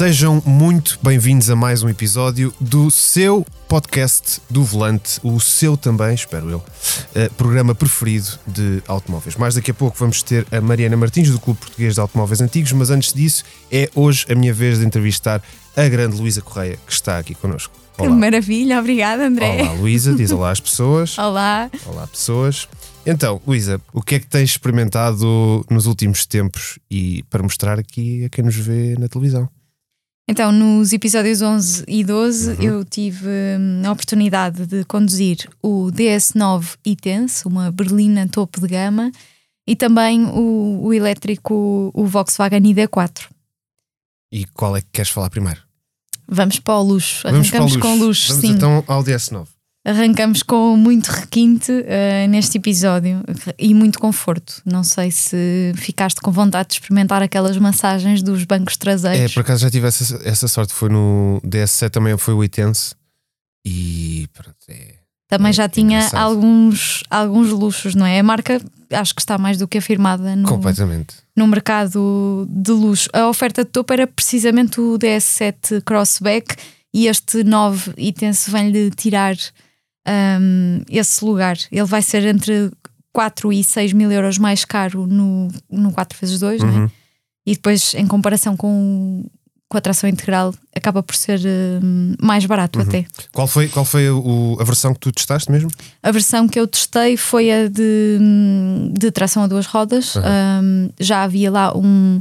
Sejam muito bem-vindos a mais um episódio do seu podcast do Volante, o seu também, espero eu, uh, programa preferido de automóveis. Mais daqui a pouco vamos ter a Mariana Martins, do Clube Português de Automóveis Antigos, mas antes disso, é hoje a minha vez de entrevistar a grande Luísa Correia, que está aqui connosco. Olá. Que maravilha, obrigada André. Olá Luísa, diz olá às pessoas. olá. Olá pessoas. Então, Luísa, o que é que tens experimentado nos últimos tempos e para mostrar aqui a quem nos vê na televisão? Então, nos episódios 11 e 12, uhum. eu tive hum, a oportunidade de conduzir o DS9 e-Tense, uma berlina topo de gama, e também o, o elétrico, o Volkswagen ID4. E qual é que queres falar primeiro? Vamos para o luxo. Arrancamos com luxo, Vamos sim. então ao DS9. Arrancamos com muito requinte uh, neste episódio e muito conforto. Não sei se ficaste com vontade de experimentar aquelas massagens dos bancos traseiros. É, por acaso já tive essa, essa sorte. Foi no DS7 também, foi o Itense. E pronto, é, também é, já tinha alguns, alguns luxos, não é? A marca acho que está mais do que afirmada no, Completamente. no mercado de luxo. A oferta de topo era precisamente o DS7 Crossback e este 9 Itense vem-lhe tirar um, esse lugar. Ele vai ser entre 4 e 6 mil euros mais caro no, no 4x2, uhum. né? e depois, em comparação com, com a tração integral, acaba por ser um, mais barato uhum. até. Qual foi, qual foi o, a versão que tu testaste mesmo? A versão que eu testei foi a de, de tração a duas rodas. Uhum. Um, já havia lá um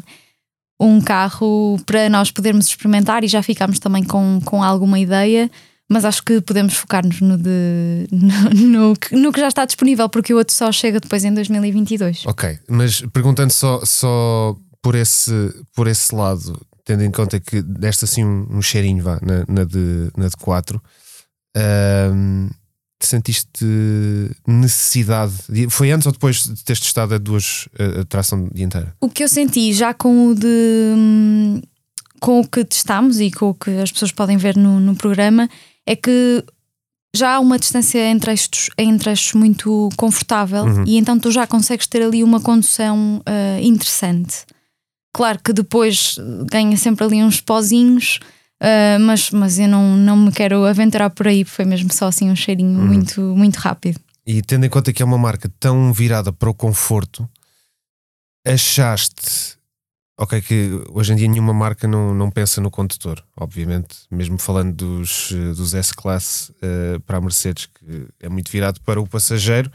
um carro para nós podermos experimentar e já ficámos também com, com alguma ideia mas acho que podemos focar-nos no, de, no, no, no, que já está disponível, porque o outro só chega depois em 2022. Ok, mas perguntando só, só por, esse, por esse lado, tendo em conta que deste assim um, um cheirinho vá, na, na, de, na de 4, um, sentiste necessidade? De, foi antes ou depois de teres testado a duas a, a tração dianteira? O que eu senti já com o de. Hum, com o que testámos e com o que as pessoas podem ver no, no programa é que já há uma distância entre estes, entre estes muito confortável uhum. e então tu já consegues ter ali uma condução uh, interessante. Claro que depois ganha sempre ali uns pozinhos, uh, mas, mas eu não, não me quero aventurar por aí, foi mesmo só assim um cheirinho uhum. muito, muito rápido. E tendo em conta que é uma marca tão virada para o conforto, achaste Ok, que hoje em dia nenhuma marca não, não pensa no condutor, obviamente, mesmo falando dos, dos S-Class uh, para a Mercedes, que é muito virado para o passageiro,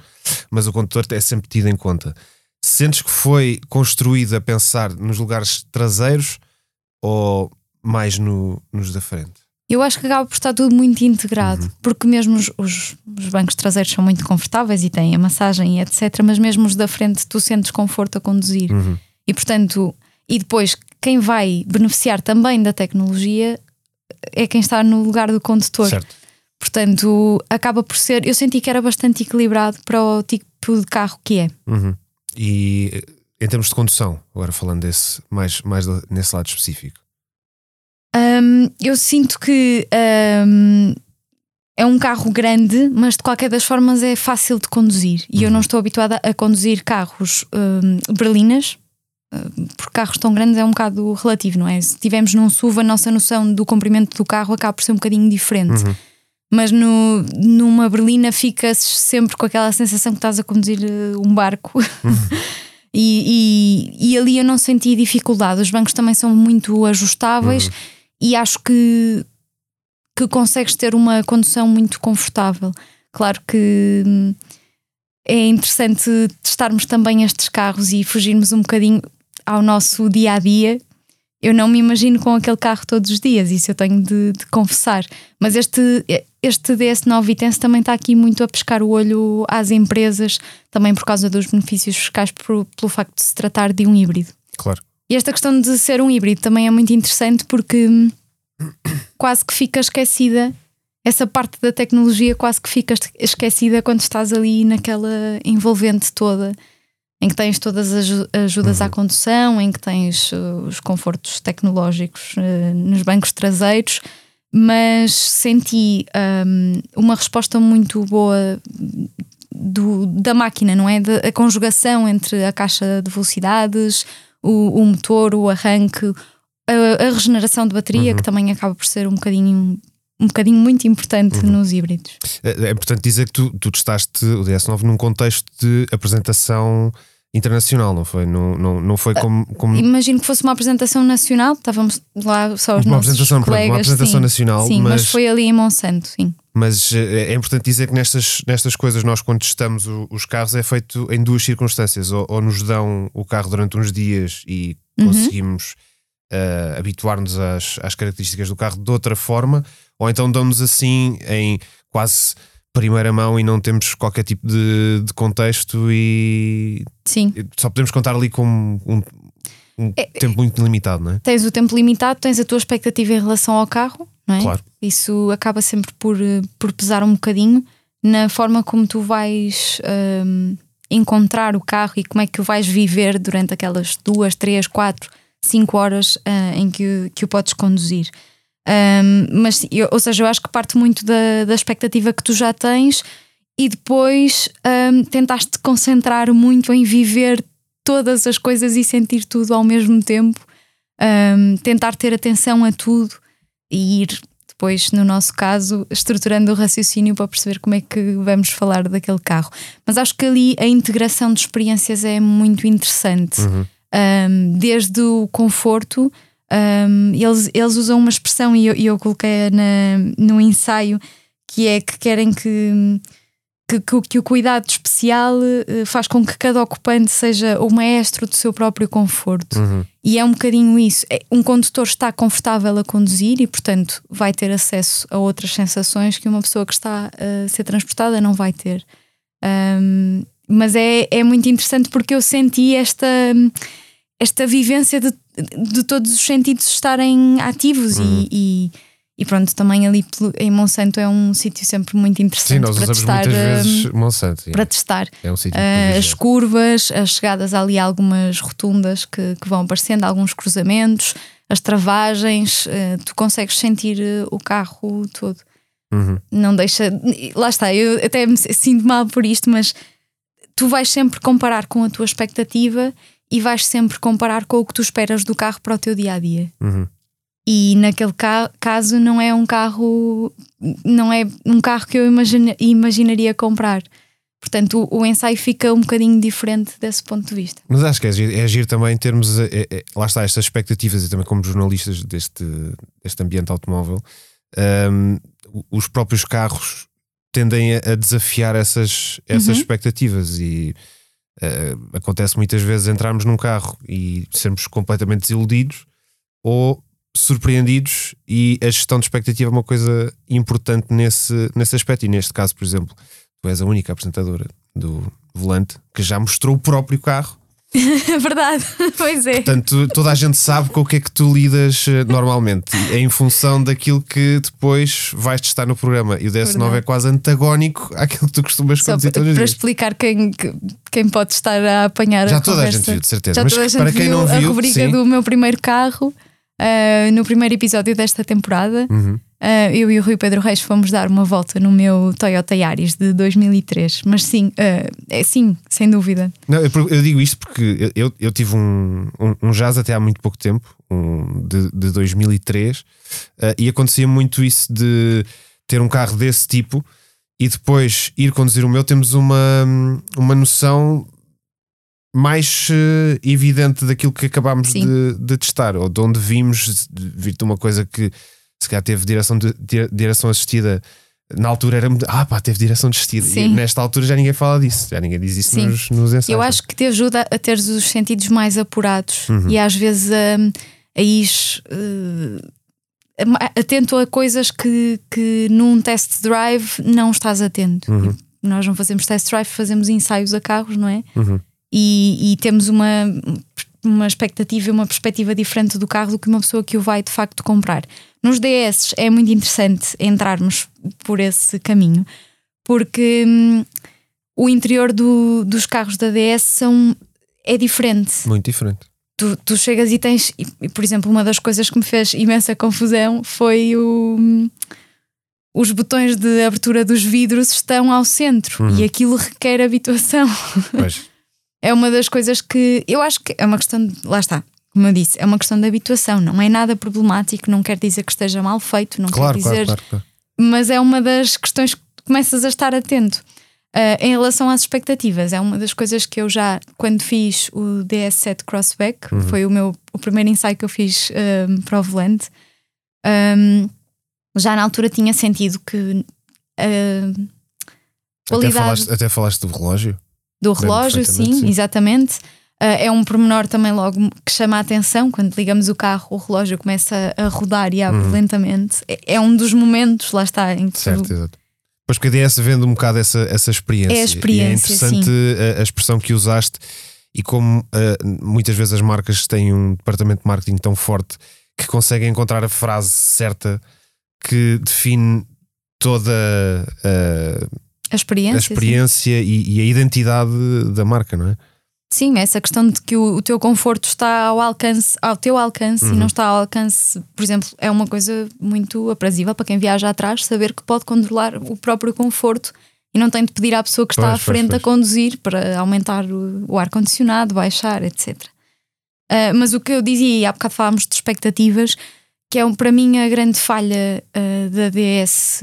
mas o condutor é sempre tido em conta. Sentes que foi construído a pensar nos lugares traseiros ou mais no, nos da frente? Eu acho que acaba por estar tudo muito integrado, uhum. porque mesmo os, os, os, bancos traseiros são muito confortáveis e têm a massagem e etc., mas mesmo os da frente tu sentes conforto a conduzir. Uhum. E portanto e depois, quem vai beneficiar também da tecnologia é quem está no lugar do condutor. Certo. Portanto, acaba por ser. Eu senti que era bastante equilibrado para o tipo de carro que é. Uhum. E em termos de condução, agora falando desse, mais, mais nesse lado específico. Um, eu sinto que um, é um carro grande, mas de qualquer das formas é fácil de conduzir. E eu uhum. não estou habituada a conduzir carros um, berlinas, por carros tão grandes é um bocado relativo, não é? Se tivermos num SUV, a nossa noção do comprimento do carro acaba por ser um bocadinho diferente. Uhum. Mas no, numa berlina ficas sempre com aquela sensação que estás a conduzir eh, um barco. Uhum. e, e, e, ali eu não senti dificuldade. Os bancos também são muito ajustáveis uhum. e acho que, que consegues ter uma condução muito confortável. Claro que hum, é interessante testarmos também estes carros e fugirmos um bocadinho ao nosso dia a dia, eu não me imagino com aquele carro todos os dias, isso eu tenho de, de confessar. Mas este, este DS9 Vitense também está aqui muito a pescar o olho às empresas, também por causa dos benefícios fiscais, por, pelo facto de se tratar de um híbrido. Claro. E esta questão de ser um híbrido também é muito interessante porque quase que fica esquecida. Essa parte da tecnologia quase que fica esquecida quando estás ali naquela envolvente toda em que tens todas as ajudas uhum. à condução, em que tens uh, os confortos tecnológicos uh, nos bancos traseiros, mas senti um, uma resposta muito boa do, da máquina, não é? De, a conjugação entre a caixa de velocidades, o, o motor, o arranque, a, a regeneração de bateria, Uhum. que também acaba por ser um bocadinho, um bocadinho muito importante Uhum. nos híbridos. É, é importante dizer que tu, tu testaste o DS9 num contexto de apresentação internacional, não foi? Não, não, não foi como. como Imagino que fosse uma apresentação nacional, estávamos lá só os uma nossos apresentação, pronto, colegas. uma apresentação sim, nacional, sim, mas... mas, foi ali em Monsanto, sim. mas eh, é importante dizer que nestas, nestas coisas, nós quando testamos o- os carros, é feito em duas circunstâncias: ou, ou nos dão o carro durante uns dias e Uhum. conseguimos eh, habituar-nos às, às características do carro de outra forma, ou então dão-nos assim em quase primeira mão e não temos qualquer tipo de, de contexto e Sim. só podemos contar ali com um, um É- tempo muito limitado, não é? Tens o tempo limitado, tens a tua expectativa em relação ao carro, não é? Claro. Isso acaba sempre por, eh, por pesar um bocadinho na forma como tu vais hum, encontrar o carro e como é que o vais viver durante aquelas duas, três, quatro, cinco horas ah, em que, que o podes conduzir. Hum, mas, eu- ou seja, eu acho que parte muito da, da expectativa que tu já tens e depois hum, tentaste te concentrar muito em viver todas as coisas e sentir tudo ao mesmo tempo um, tentar ter atenção a tudo e ir depois, no nosso caso, estruturando o raciocínio para perceber como é que vamos falar daquele carro. Mas acho que ali a integração de experiências é muito interessante. Uhum. Um, desde o conforto, um, eles, eles usam uma expressão e eu, eu coloquei na, no ensaio que é que querem que, que, que o- que o cuidado especial eh, faz com que cada ocupante seja o maestro do seu próprio conforto. Uhum. E é um bocadinho isso. É- Um condutor está confortável a conduzir e, portanto, vai ter acesso a outras sensações que uma pessoa que está a ser transportada não vai ter. Um, mas é, é muito interessante porque eu senti esta, esta vivência de, de todos os sentidos estarem ativos Uhum. e, e, e pronto, também ali em Monsanto é um sítio sempre muito Sim, interessante nós para testar. muitas um, vezes Monsanto. sim. para testar É um Uh, as curvas, as chegadas ali a algumas rotundas que, que vão aparecendo, alguns cruzamentos, as travagens, uh, tu consegues sentir uh, o carro todo. Uhum. Não deixa. Lá está, eu até me sinto mal por isto, mas tu vais sempre comparar com a tua expectativa e vais sempre comparar com o que tu esperas do carro para o teu dia a dia. Uhum. E naquele ca- caso não é um carro, não é um carro que eu imagina- imaginaria comprar. Portanto, o, o ensaio fica um bocadinho diferente desse ponto de vista. Mas acho que é giro, é giro também termos, é, é- lá está, estas expectativas e também como jornalistas deste, deste ambiente automóvel, hum, os próprios carros tendem a, a desafiar essas, essas Uhum. expectativas e eh, acontece muitas vezes entrarmos num carro e sermos completamente desiludidos ou surpreendidos e a gestão de expectativa é uma coisa importante nesse, nesse aspecto. E neste caso, por exemplo, tu és a única apresentadora do volante que já mostrou o próprio carro verdade, pois é. Portanto, toda a gente sabe com o que é que tu lidas eh, normalmente, e em função daquilo que depois vais testar no programa. E o DS9 Verdade. é quase antagónico àquilo que tu costumas Só conduzir para, todos os para dias. explicar quem, que- quem pode estar a apanhar Já a toda a conversa. gente viu, de certeza. Já Mas toda a gente para quem viu não a viu, rubrica sim. do meu primeiro carro ah, no primeiro episódio desta temporada. Uhum. Ah, eu e o Rui Pedro Reis fomos dar uma volta no meu Toyota Yaris de 2003. Mas sim, ah, é sim, sem dúvida. Não, eu, eu digo isto porque eu, eu tive um, um, um jazz até há muito pouco tempo, um, de, de 2003, eh, e acontecia muito isso de ter um carro desse tipo e depois ir conduzir o meu. Temos uma, uma noção mais eh, evidente daquilo que acabámos de, de testar, ou de onde vimos, vir de uma coisa que se calhar teve direção, de, di- direção assistida. Na altura era muito, ah pá, teve direção assistida. E nesta altura já ninguém fala disso, já ninguém diz isso Sim. nos, nos ensaios. Eu acho que te ajuda a teres os sentidos mais apurados Uhum. e às vezes a, a ires eh, a- atento a coisas que, que num test drive não estás atento. Uhum. Nós não fazemos test drive, fazemos ensaios a carros, não é? Uhum. E, e temos uma, uma expectativa, uma perspectiva diferente do carro do que uma pessoa que o vai de facto comprar. Nos DS é muito interessante entrarmos por esse caminho, porque hum, o interior do- dos carros da DS são, é diferente. Muito diferente. Tu, tu chegas e tens, e, e, por exemplo, uma das coisas que me fez imensa confusão foi o. hum, Os botões de abertura dos vidros estão ao centro Uhum. e aquilo requer habituação. Pois. É uma das coisas que eu acho que é uma questão de. Lá está. como eu disse, é uma questão de habituação, não é nada problemático, não quer dizer que esteja mal feito, não claro, quer dizer. Claro, claro, mas é uma das questões que começas a estar atento. Uh, em relação às expectativas, é uma das coisas que eu já, quando fiz o DS7 Crossback, uhum. foi o meu o primeiro ensaio que eu fiz um, para o volante, um, já na altura tinha sentido que uh, qualidade. Até falaste, até falaste do relógio? Do relógio, sim, sim, exatamente. Uh, é um pormenor também logo que chama a atenção quando ligamos o carro, o relógio começa a rodar e abre uhum. lentamente. É, é, um dos momentos, lá está, em que certo, tu... exato. Pois porque a DS vende um bocado essa, essa experiência. É a experiência. E é interessante a, a, expressão que usaste e como uh, muitas vezes as marcas têm um departamento de marketing tão forte que conseguem encontrar a frase certa que define toda uh, a experiência, a experiência e, e, a identidade da marca, não é? Sim, essa questão de que o, o teu conforto está ao alcance, ao teu alcance uhum. e não está ao alcance, por exemplo, é uma coisa muito aprazível para quem viaja atrás, saber que pode controlar o próprio conforto e não tem de pedir à pessoa que está pois, à frente pois, pois. a conduzir para aumentar o, o ar-condicionado, baixar, etc. Uh, ah, mas o que eu dizia, e há bocado falámos de expectativas, que é para mim a grande falha uh, da DS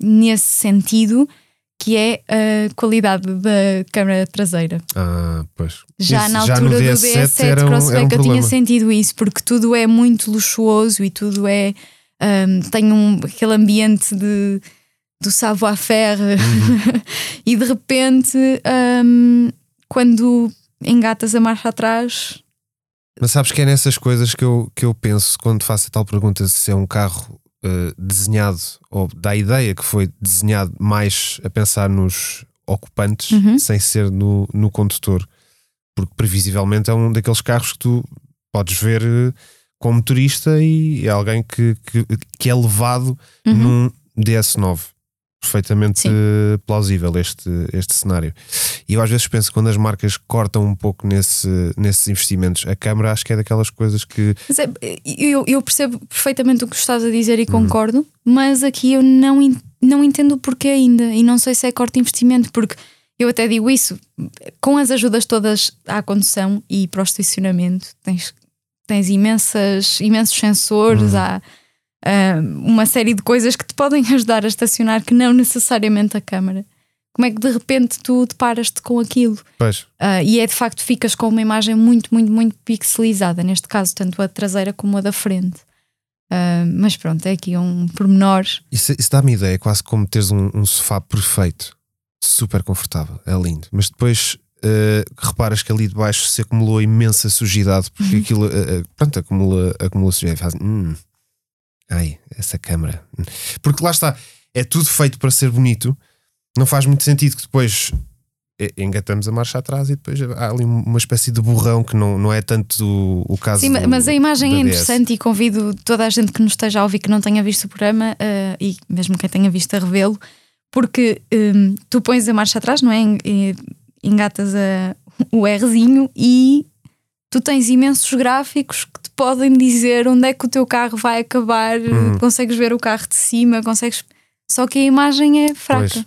nesse sentido, que é a qualidade da câmara traseira. Ah, pois. Já Esse, na altura já do DS7, DS7 Crossback um eu tinha sentido isso, porque tudo é muito luxuoso e tudo é. Um, tem um, aquele ambiente de, do savoir-faire uhum. e de repente, um, quando engatas a marcha atrás. Mas sabes que é nessas coisas que eu, que eu penso quando faço a tal pergunta se é um carro uh, desenhado, ou da ideia que foi desenhado mais a pensar nos ocupantes, uhum. sem ser no, no condutor, porque previsivelmente é um daqueles carros que tu podes ver uh, como motorista e é alguém que, que, que é levado uhum. num DS9 perfeitamente Sim. plausível este, este cenário. E eu às vezes penso quando as marcas cortam um pouco nesse, nesses investimentos, a Câmara acho que é daquelas coisas que. É, eu, eu, percebo perfeitamente o que estás a dizer e uhum. concordo, uhum. mas aqui eu não, não entendo o porquê ainda e não sei se é corte de investimento, porque eu até digo isso, com as ajudas todas à condução e para o estacionamento, tens, tens imensas, imensos sensores, uhum. há uh, uma série de coisas que te podem ajudar a estacionar que não necessariamente a câmara. Como é que de repente tu deparas-te com aquilo? Pois. Uh, e é de facto ficas com uma imagem muito, muito, muito pixelizada, neste caso, tanto a traseira como a da frente. Uh, mas pronto, é aqui um pormenor. Isso, isso dá-me ideia, quase como teres um, um, sofá perfeito, super confortável, é lindo. Mas depois uh, reparas que ali de baixo se acumulou imensa sujidade, porque uhum. aquilo, pronto, acumula, acumula sujidade. Faz, hum, Ai, essa câmara. Porque lá está, é tudo feito para ser bonito. Não faz muito sentido que depois engatamos a marcha atrás e depois há ali uma espécie de borrão que não, não é tanto o, o caso. Sim, do, mas a imagem é interessante e convido toda a gente que nos esteja a ouvir que não tenha visto o programa uh, e mesmo quem tenha visto a revê-lo, porque um, tu pões a marcha atrás, não é? Engatas a, o Rzinho e tu tens imensos gráficos que te podem dizer onde é que o teu carro vai acabar, uhum. consegues ver o carro de cima, consegues. Só que a imagem é fraca. Pois.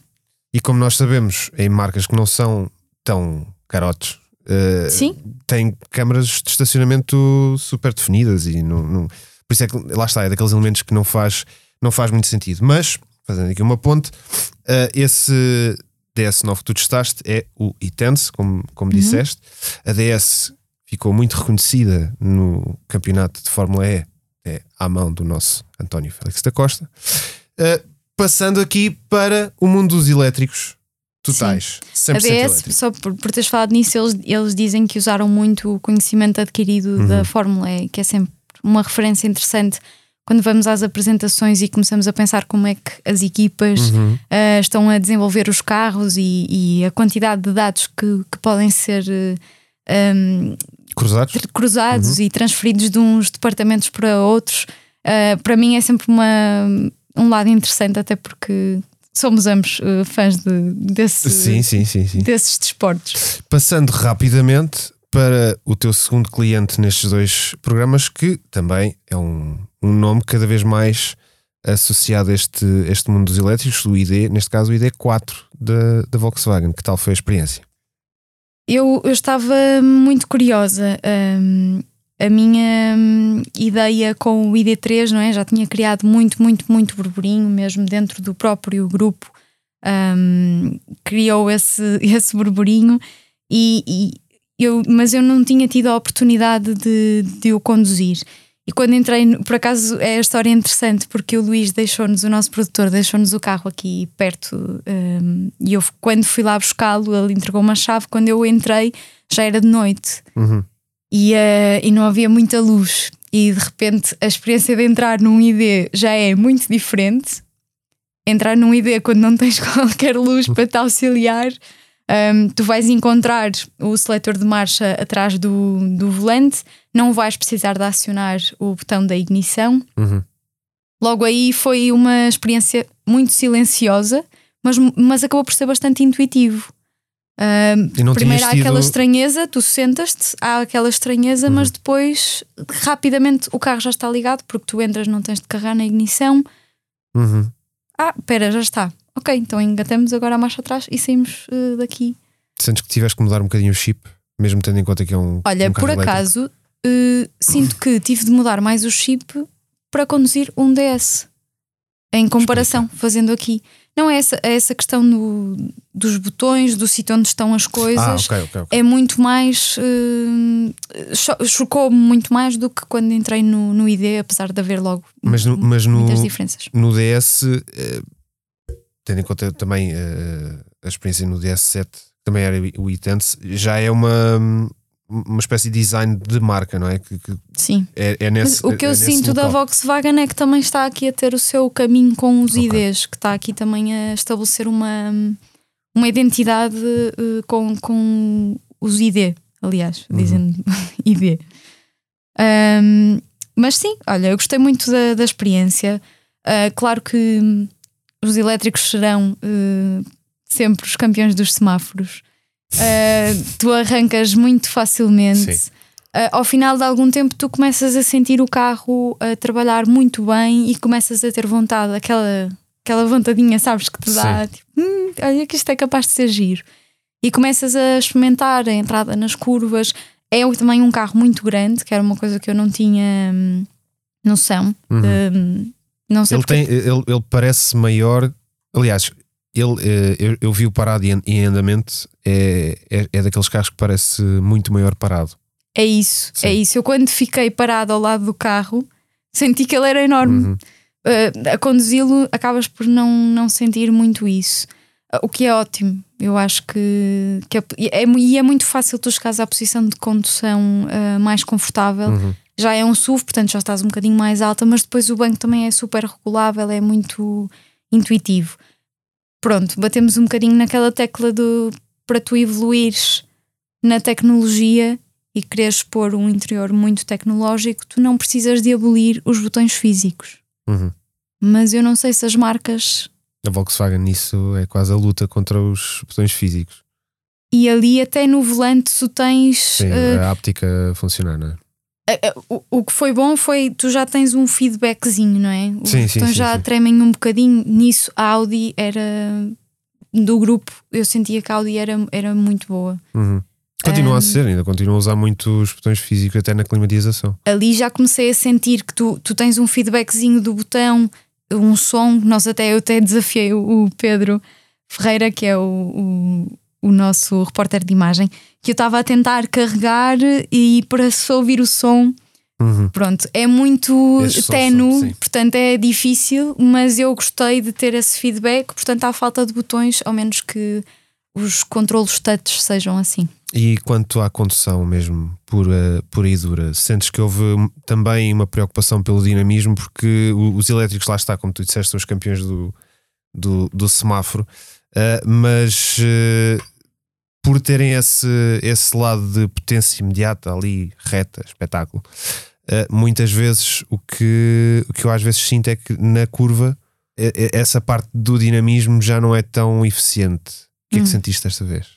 E como nós sabemos, em marcas que não são tão carotes, uh, Sim. têm câmaras de estacionamento super definidas e não, não, por isso é que lá está, é daqueles elementos que não faz, não faz muito sentido. Mas, fazendo aqui uma ponte, uh, esse DS9 que tu testaste é o iTense, como, como uhum. disseste. A DS ficou muito reconhecida no campeonato de Fórmula E, é à mão do nosso António Félix da Costa. Uh, passando aqui para o mundo dos elétricos totais. Sim. A BS, só por, por teres falado nisso, eles, eles dizem que usaram muito o conhecimento adquirido uhum. da Fórmula E, que é sempre uma referência interessante quando vamos às apresentações e começamos a pensar como é que as equipas uhum. uh, estão a desenvolver os carros e, e, a quantidade de dados que, que podem ser uh, um, cruzados, cruzados uhum. e transferidos de uns departamentos para outros, uh, para mim é sempre uma, um lado interessante, até porque somos ambos uh, fãs de, desse, sim, sim, sim, desses desportos. Passando rapidamente para o teu segundo cliente nestes dois programas, que também é um, um nome cada vez mais associado a este, este mundo dos elétricos, o ID, neste caso o ID4 da, da Volkswagen. Que tal foi a experiência? Eu, eu estava muito curiosa. Um, a minha hum, ideia com o ID3, não é? Já tinha criado muito, muito, muito burburinho, mesmo dentro do próprio grupo, um, criou esse, esse burburinho, e, e, eu, mas eu não tinha tido a oportunidade de, de o conduzir. E quando entrei, por acaso é a história interessante, porque o Luís deixou-nos, o nosso produtor, deixou-nos o carro aqui perto. Um, e eu, quando fui lá buscá-lo, ele entregou uma chave. Quando eu entrei, já era de noite. Uhum. E, uh, e não havia muita luz. E de repente a experiência de entrar num ID já é muito diferente. Entrar num ID quando não tens qualquer luz para te auxiliar um, tu vais encontrar o seletor de marcha atrás do, do volante, não vais precisar de acionar o botão da ignição. Uhum. Logo aí foi uma experiência muito silenciosa, mas, mas acabou por ser bastante intuitivo. Um, primeiro há tido... aquela estranheza, tu sentas-te, há aquela estranheza, uhum. mas depois rapidamente o carro já está ligado porque tu entras, não tens de carregar na ignição. Uhum. Ah, espera, já está ok, então engatamos agora a marcha atrás e saímos uh, daqui. Sentes que tiveste que mudar um bocadinho o chip, mesmo tendo em conta que é um. Olha, um por acaso, uh, sinto que tive de mudar mais o chip para conduzir um DS. Em comparação, Explica. fazendo aqui. Não é essa, é essa questão do, dos botões, do sítio onde estão as coisas. Ah, okay, okay, okay. É muito mais. Uh, Chocou-me muito mais do que quando entrei no, no ID, apesar de haver logo mas no, mas muitas no, diferenças. No DS, tendo em conta também uh, a experiência no DS7, que também era o iTense, já é uma, uma espécie de design de marca, não é? Que, que Sim. É, é nesse, o que eu é sinto da Volkswagen é que também está aqui a ter o seu caminho com os okay. IDs, que está aqui também a estabelecer uma, uma identidade uh, com, com os ID, aliás, uhum. dizendo ID. Um, mas sim, olha, eu gostei muito da, da experiência. Uh, claro que os elétricos serão uh, sempre os campeões dos semáforos. Uh, tu arrancas muito facilmente. Uh, ao final de algum tempo, tu começas a sentir o carro a trabalhar muito bem e começas a ter vontade, aquela, aquela vontadinha, sabes, que te dá, tipo, hum, olha que isto é capaz de ser giro. E começas a experimentar a entrada nas curvas. É também um carro muito grande, que era uma coisa que eu não tinha hum, noção. Uhum. Hum, não sei ele, tem, ele, ele parece maior. Aliás, ele, eh, eu, eu vi o parado em andamento, é, é, é, daqueles carros que parece muito maior parado. É isso, é Sim. é isso. Eu quando fiquei parado ao lado do carro, senti que ele era enorme. Uhum. Uh, a conduzi-lo, acabas por não, não sentir muito isso. Uh, o que é ótimo. Eu acho que, que é, é, é, muito fácil tu chegares à posição de condução uh, mais confortável. Uhum já é um SUV, portanto já estás um bocadinho mais alta, mas depois o banco também é super regulável, é muito intuitivo. Pronto, batemos um bocadinho naquela tecla do para tu evoluires na tecnologia e quereres pôr um interior muito tecnológico, tu não precisas de abolir os botões físicos. Uhum. Mas eu não sei se as marcas. A Volkswagen nisso é quase a luta contra os botões físicos. E ali até no volante tu tens. Sim, uh, a áptica funcionar, não é? O, o que foi bom foi tu já tens um feedbackzinho, não é? Os sim, sim, já sim. tremem um bocadinho. Nisso a Audi era do grupo, eu sentia que a Audi era, era muito boa. Uhum. Continua um, a ser, ainda continua a usar muitos botões físicos até na climatização. Ali já comecei a sentir que tu, tu tens um feedbackzinho do botão, um som. Nós até eu até desafiei o, o Pedro Ferreira, que é o, o o nosso repórter de imagem, que eu estava a tentar carregar e para só ouvir o som. Uhum. Pronto, é muito tenue, portanto é difícil, mas eu gostei de ter esse feedback. Portanto, há falta de botões, ao menos que os controlos touch sejam assim. E quanto à condução mesmo, pura, pura e dura, sentes que houve também uma preocupação pelo dinamismo, porque os elétricos, lá está, como tu disseste, são os campeões do, do, do semáforo, uh, mas uh, por terem esse, esse lado de potência imediata ali, reta, espetáculo, uh, muitas vezes o que, o que eu às vezes sinto é que na curva essa parte do dinamismo já não é tão eficiente. O que é que hum. sentiste desta vez?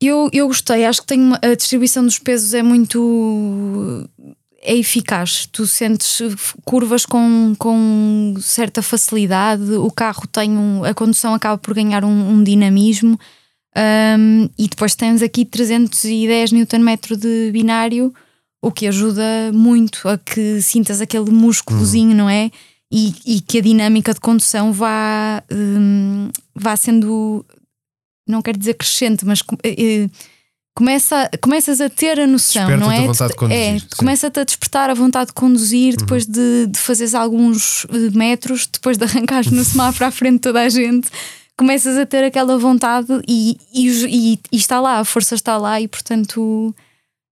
Eu, eu gostei, acho que tem uma, a distribuição dos pesos é muito é eficaz. Tu sentes curvas com, com certa facilidade, o carro tem um, a condução acaba por ganhar um, um dinamismo. Um, e depois temos aqui 310 Nm de binário, o que ajuda muito a que sintas aquele músculozinho, não é? E, e que a dinâmica de condução vá, hum, vá sendo, não quero dizer crescente, mas eh, começa, começas a ter a noção, não é? a vontade de conduzir, é começa-te a despertar a vontade de conduzir depois de, de fazeres alguns eh, metros, depois de arrancares no semáforo à frente de toda a gente. Começas a ter aquela vontade e, e, e- e está lá, a força está lá e portanto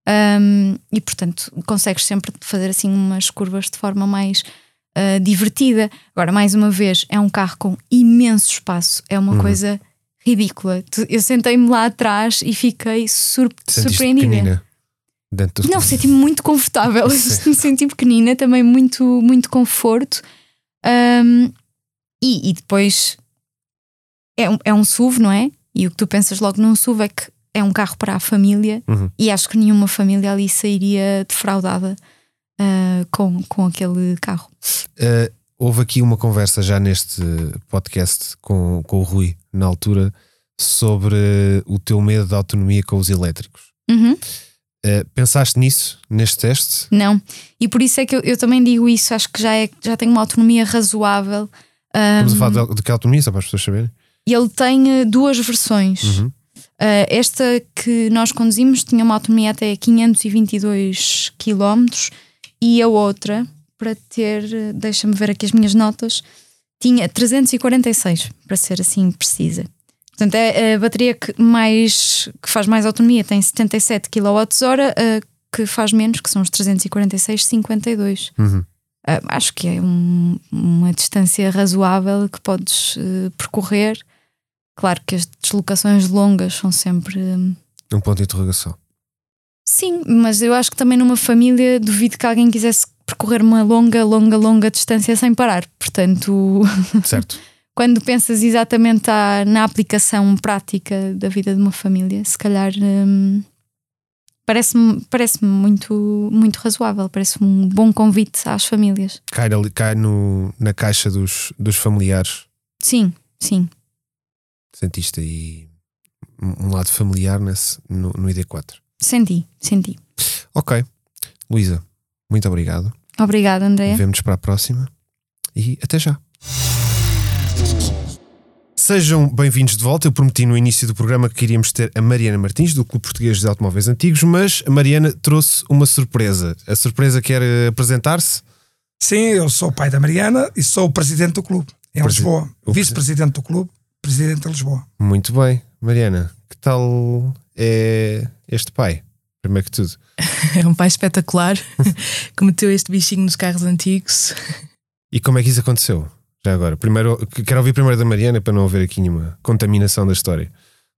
hum, e portanto consegues sempre fazer assim umas curvas de forma mais ah, divertida. Agora, mais uma vez, é um carro com imenso espaço, é uma coisa ridícula. Eu sentei-me lá atrás e fiquei sur Sentiste surpreendida. pequenina dentro do Não, senti-me muito confortável. Me senti pequenina, também muito, muito conforto. Um, e, e depois é um, é um SUV, não é? E o que tu pensas logo num SUV é que é um carro para a família Uhum. e acho que nenhuma família ali sairia defraudada ah, com, com aquele carro. Uh, houve aqui uma conversa já neste podcast com, com o Rui, na altura, sobre o teu medo de autonomia com os elétricos. Uhum. Uh, pensaste nisso, neste teste? Não. E por isso é que eu, eu também digo isso, acho que já, é, já tem uma autonomia razoável. Estamos a Um, falar de, de que autonomia, só para as pessoas saberem? E ele tem eh, duas versões. Uhum. Uh, esta que nós conduzimos tinha uma autonomia até 522 km e a outra, para ter, eh, deixa-me ver aqui as minhas notas, tinha 346, para ser assim precisa. Portanto, é a bateria que, mais, que faz mais autonomia tem 77 kWh, a que faz menos, que são os 346, 52. Uhum. Uh, acho que é um- uma distância razoável que podes uh, percorrer. Claro que as deslocações longas são sempre. hum, Um ponto de interrogação. Sim, mas eu acho que também numa família duvido que alguém quisesse percorrer uma longa, longa, longa distância sem parar. Portanto, Certo. quando pensas exatamente à- na aplicação prática da vida de uma família, se calhar hum, parece-me parece muito, muito razoável, parece um bom convite às famílias. cai ali- cai no, na caixa dos, dos familiares. Sim, sim. Sentiste aí um lado familiar nesse, no, no ID4. Senti, senti. Ok. Luísa, muito obrigado. Obrigada, Andréa. Vemo-nos para a próxima e até já. Sejam bem-vindos de volta. Eu prometi no início do programa que queríamos ter a Mariana Martins, do Clube Português de Automóveis Antigos, mas a Mariana trouxe uma surpresa. A surpresa quer eh, apresentar-se? Sim, eu sou o pai da Mariana e sou o presidente do clube em Presi- Lisboa. o Vice-presidente do clube, presidente de Lisboa. Muito bem. Mariana, que tal é este pai? Primeiro que tudo. É um pai espetacular que meteu este bichinho nos carros antigos. E como é que isso aconteceu? Já agora. Primeiro, quero ouvir primeiro da Mariana para não haver aqui nenhuma contaminação da história.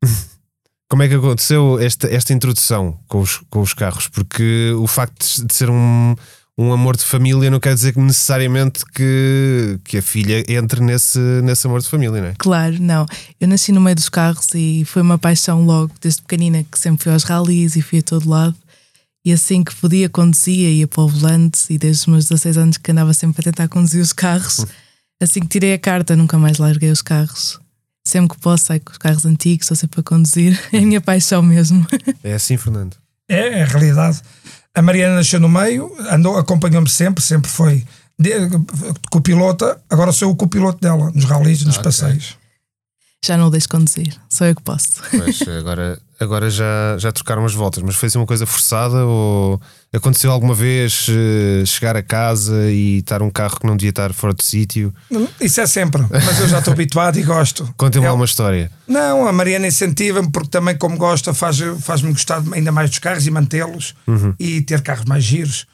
Como é que aconteceu esta, esta introdução com os, com os carros? Porque o facto de ser um, um amor de família não quer dizer que necessariamente que, que a filha entre nesse, nesse amor de família, não é? Claro, não. Eu nasci no meio dos carros e foi uma paixão logo, desde pequenina, que sempre fui aos ralis e fui a todo lado. E assim que podia, conduzia, ia para o volante e desde os meus 16 anos que andava sempre a tentar conduzir os carros. Assim que tirei a carta, nunca mais larguei os carros. Sempre que posso, saio com os carros antigos, estou sempre a conduzir. É a minha paixão mesmo. É assim, Fernando. É, é a realidade. A Mariana nasceu no meio, andou, acompanhou-me sempre, sempre foi de, copilota, agora sou o copiloto dela, nos ralis e nos passeios. Já não o deixo conduzir, só eu que posso. Pois, agora, agora já, já trocaram as voltas, mas foi assim uma coisa forçada ou aconteceu alguma vez eh, chegar a casa e estar um carro que não devia estar fora do sítio? Isso é sempre, mas eu já estou habituado e gosto. Contem-me lá É- uma história. Não, a Mariana incentiva-me porque também, como gosta, faz- faz-me gostar ainda mais dos carros e mantê-los e ter carros mais giros.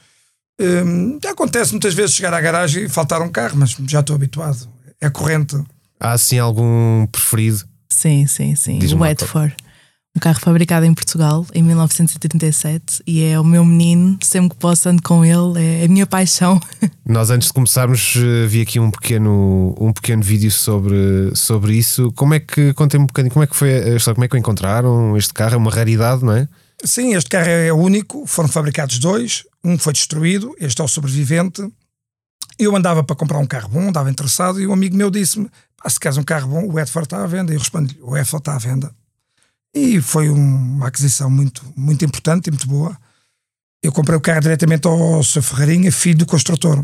Hum, já acontece muitas vezes chegar à garagem e faltar um carro, mas já estou habituado. É corrente. Há assim algum preferido? Sim, sim, sim. O Edford. Um carro fabricado em Portugal em 1937 e é o meu menino, sempre que posso ando com ele, é a minha paixão. Nós antes de começarmos eh, vi aqui um pequeno, um pequeno vídeo sobre, sobre isso. Como é que contem um bocadinho como é que foi a história, como é que o encontraram? Este carro é uma raridade, não é? Sim, este carro é único, foram fabricados dois, um foi destruído, este é o sobrevivente. Eu andava para comprar um carro bom, estava interessado, e um amigo meu disse-me: "Pá, se queres um carro bom, o Edford está à venda. E eu respondi: o Edford está à venda. E foi um- uma aquisição muito, muito importante e muito boa. Eu comprei o carro diretamente ao Sr. Ferreirinha, filho do construtor.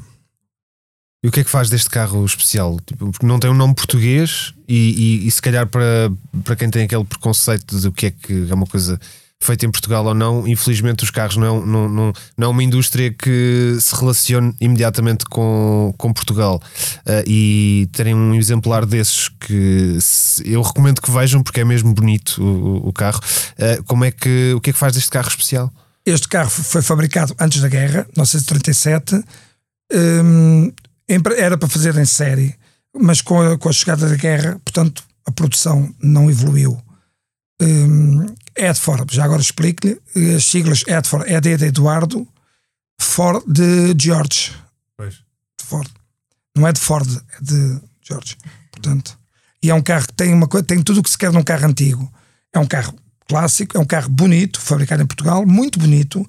E o que é que faz deste carro especial? Tipo, porque não tem um nome português e, e, e, se calhar para, para quem tem aquele preconceito de o que é que é uma coisa feita em Portugal ou não, infelizmente os carros não é, não, não, não é uma indústria que se relacione imediatamente com, com Portugal. Uh, e terem um exemplar desses que eu recomendo que vejam porque é mesmo bonito o, o carro. Uh, como é que, o que é que faz deste carro especial? Este carro foi fabricado antes da guerra, 1937. Um, era para fazer em série, mas com a, com a chegada da guerra, portanto, a produção não evoluiu. Um, Edford, já agora explico-lhe, as siglas Edford é de Eduardo, Ford de George. Pois. De Ford. Não é de Ford, é de George. Portanto, e é um carro que tem, uma, tem tudo o que se quer num carro antigo. É um carro clássico, é um carro bonito, fabricado em Portugal, muito bonito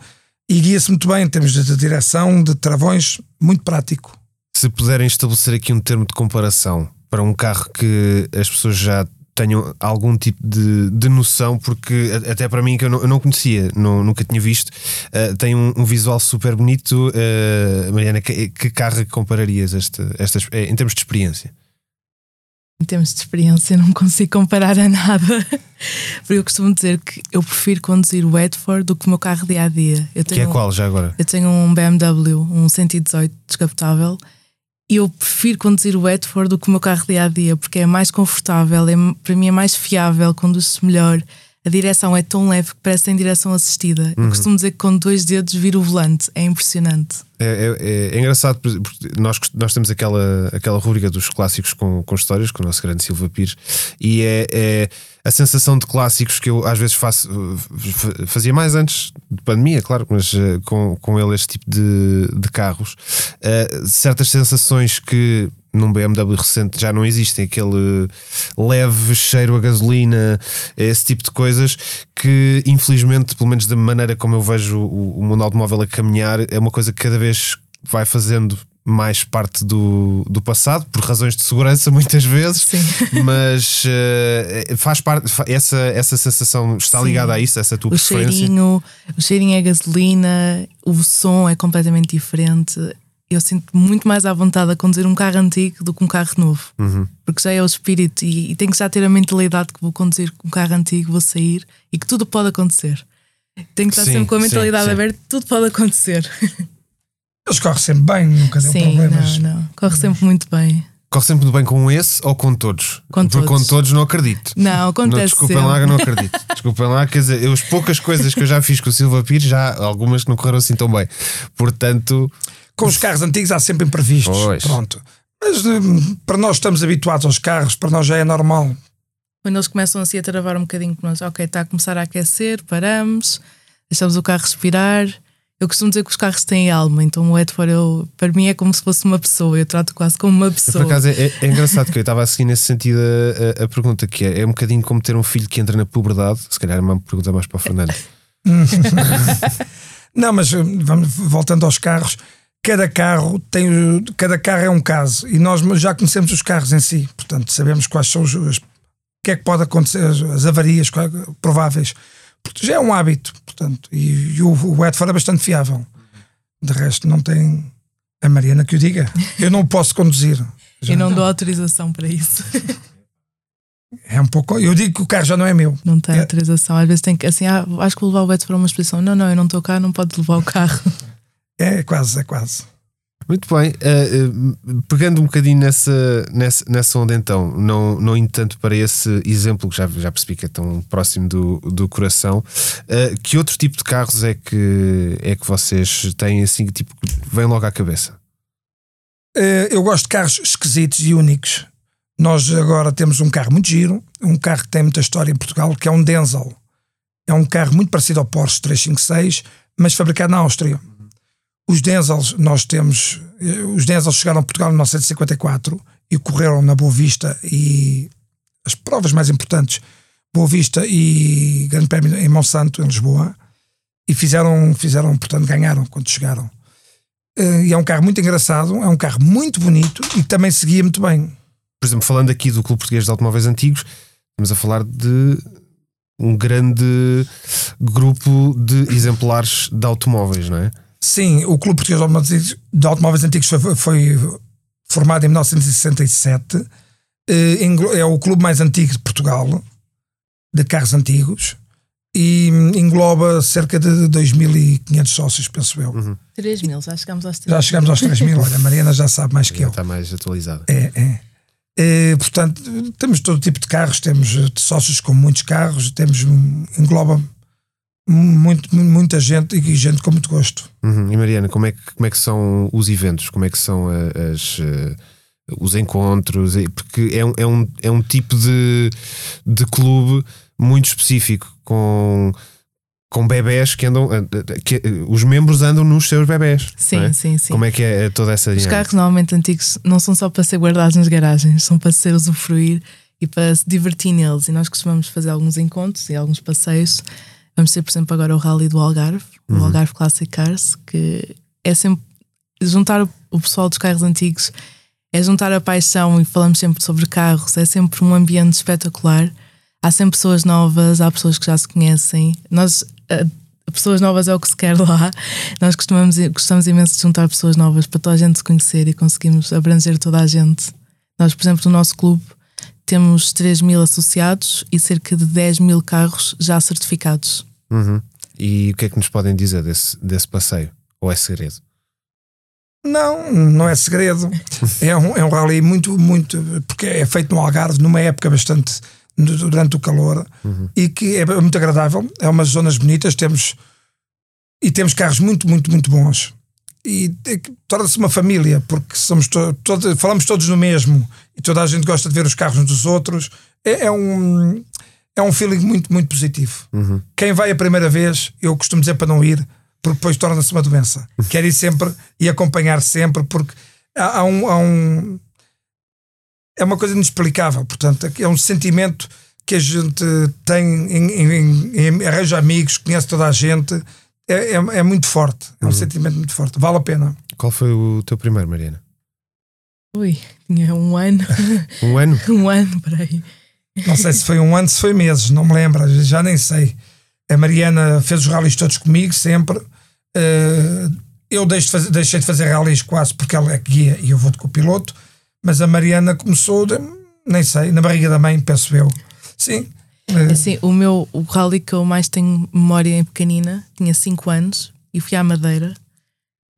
e guia-se muito bem em termos de direção, de travões, muito prático se puderem estabelecer aqui um termo de comparação para um carro que as pessoas já tenham algum tipo de, de noção, porque até para mim que eu não, eu não conhecia, não, nunca tinha visto, uh, tem um, um, visual super bonito. Uh, Mariana, que, que carro é compararias este, estas, eh, em termos de experiência? Em termos de experiência, não consigo comparar a nada. Porque eu costumo dizer que eu prefiro conduzir o Edford do que o meu carro dia a dia. Eu tenho, que é qual já agora? Eu tenho um BMW, um 118 descapotável eu prefiro conduzir o Edford do que o meu carro dia a dia, porque é mais confortável, é, para mim é mais fiável, conduz-se melhor. A direção é tão leve que parece em direção assistida. Uhum. Eu costumo dizer que com dois dedos vira o volante, é impressionante. É, é, é, é engraçado, porque nós, nós temos aquela, aquela rubrica dos clássicos com, com histórias, com o nosso grande Silva Pires, e é, é a sensação de clássicos que eu às vezes faço, fazia mais antes de pandemia, claro, mas uh, com, com ele este tipo de, de carros, uh, certas sensações que num BMW recente já não existem, aquele leve cheiro a gasolina, esse tipo de coisas que infelizmente, pelo menos da maneira como eu vejo o, o mundo automóvel a caminhar, é uma coisa que cada vez vai fazendo mais parte do, do passado, por razões de segurança, muitas vezes, Sim. mas uh, faz parte, essa, essa sensação está Sim. ligada a isso, essa tua o preferência. Cheirinho, o cheirinho é gasolina, o som é completamente diferente. Eu sinto muito mais à vontade a conduzir um carro antigo do que um carro novo, uhum. porque já é o espírito e, e tenho que já ter a mentalidade que vou conduzir um carro antigo, vou sair e que tudo pode acontecer. Tenho que estar sim, sempre com a mentalidade aberta, tudo pode acontecer. Eles correm sempre bem, nunca deu Sim, problemas. Não, não. Corre sempre muito bem. Corre sempre muito bem com esse ou com todos? Com Porque todos. com todos não acredito. Não, acontece. Não, desculpem sempre. lá, não acredito. Desculpem lá, quer dizer, eu, as poucas coisas que eu já fiz com o Silva Pires, já algumas que não correram assim tão bem. Portanto. Com os carros antigos há sempre imprevistos. Pois. Pronto. Mas hum, para nós estamos habituados aos carros, para nós já é normal. Quando eles começam assim a travar um bocadinho com nós, ok, está a começar a aquecer, paramos, deixamos o carro respirar eu costumo dizer que os carros têm alma, então o Edford eu, para mim é como se fosse uma pessoa, eu trato quase como uma pessoa. Por acaso é, é engraçado que eu estava a seguir nesse sentido a, a, a, pergunta que é: é um bocadinho como ter um filho que entra na puberdade, se calhar é uma pergunta mais para o Fernando. Não, mas vamos, voltando aos carros, cada carro tem cada carro é um caso e nós já conhecemos os carros em si, portanto sabemos quais são os, os que é que pode acontecer, as avarias prováveis porque já é um hábito, portanto, e, e o, o Edford é bastante fiável. De resto, não tem a Mariana que o diga. Eu não posso conduzir. Eu não dou autorização para isso. É um pouco. Eu digo que o carro já não é meu. Não tem é. autorização. Às vezes tem que, assim, ah, acho que vou levar o Beto para uma exposição. Não, não, eu não estou cá, não pode levar o carro. É, quase, é quase. Muito bem, uh, uh, pegando um bocadinho nessa, nessa, nessa onda então, não, não indo tanto para esse exemplo que já, já percebi que é tão próximo do, do coração, uh, que outro tipo de carros é que, é que vocês têm assim, tipo, vem logo à cabeça? eu gosto de carros esquisitos e únicos. Nós agora temos um carro muito giro, um carro que tem muita história em Portugal, que é um Denzel. É um carro muito parecido ao Porsche 356, mas fabricado na Áustria os Denzels, nós temos. Eh, os Denzels chegaram a Portugal em 1954 e correram na Boa Vista e as provas mais importantes, Boa Vista e Grande Prémio em Monsanto, em Lisboa, e fizeram, fizeram portanto, ganharam quando chegaram. Eh, e é um carro muito engraçado, é um carro muito bonito e também seguia muito bem. Por exemplo, falando aqui do Clube Português de Automóveis Antigos, estamos a falar de um grande grupo de exemplares de automóveis, não é? Sim, o Clube Português de Automóveis, de Automóveis Antigos foi, foi formado em 1967. Eh, É o clube mais antigo de Portugal, de carros antigos, e engloba cerca de 2.500 sócios, penso eu. Uhum. 3 mil, já chegamos aos 3 Já chegamos aos 3.000, olha, a Mariana já sabe mais que Já eu. está mais atualizada. É, é. Eh, portanto, temos todo tipo de carros, temos eh, sócios com muitos carros, temos um- engloba muito, muita gente e gente com muito gosto. Uhum. E Mariana, como é, que, como é que são os eventos? Como é que são a- as, eh, os encontros? E- Porque é um, é um, é um tipo de, de clube muito específico, com, com bebés que andam. eh, Que, eh, os membros andam nos seus bebés. Sim, é? sim, sim. Como é que é toda essa Os dinâmica? carros normalmente antigos não são só para ser guardados nas garagens, são para se usufruir e para se divertir neles. E nós costumamos fazer alguns encontros e alguns passeios. Vamos ter, por exemplo, agora o Rally do Algarve, o Algarve Classic Cars, que é sempre juntar o- o pessoal dos carros antigos, é juntar a paixão e falamos sempre sobre carros, é sempre um ambiente espetacular. Há sempre pessoas novas, há pessoas que já se conhecem. Nós, eh, pessoas novas é o que se quer lá. Nós costumamos, gostamos imenso de juntar pessoas novas para toda a gente se conhecer e conseguimos abranger toda a gente. Nós, por exemplo, no nosso clube temos 3 mil associados e cerca de 10 mil carros já certificados. Uhum. E o que é que nos podem dizer desse, desse passeio? Ou é segredo? Não, não é segredo. É um, é um rally muito, muito. Porque é feito no Algarve, numa época bastante. durante o calor e que é muito agradável. É umas zonas bonitas. Temos. E temos carros muito, muito, muito bons. E é que torna-se uma família, porque somos to todos, falamos todos no mesmo e toda a gente gosta de ver os carros uns dos outros. É, é um. É um feeling muito, muito positivo. Quem vai a primeira vez, eu costumo dizer para não ir, porque depois torna-se uma doença. Quer ir sempre e acompanhar sempre, porque há, há um, há um- É uma coisa inexplicável. Portanto, é um sentimento que a gente tem, em, em- em- arranja amigos, conhece toda a gente. É, é, é muito forte. É um sentimento muito forte. Vale a pena. Qual foi o teu primeiro, Mariana? Ui, tinha um ano, Um ano? um ano, peraí. Não sei se foi um ano, se foi meses, não me lembro, já nem sei. A Mariana fez os rallies todos comigo, sempre. Eh, eu deixo de fazer- deixei de fazer rallies quase porque ela é guia e eu vou de copiloto. Mas a Mariana começou, de- nem sei, na barriga da mãe, penso eu. Sim. Eh, Assim, o meu o rally que eu mais tenho memória em pequenina, tinha 5 anos e fui à Madeira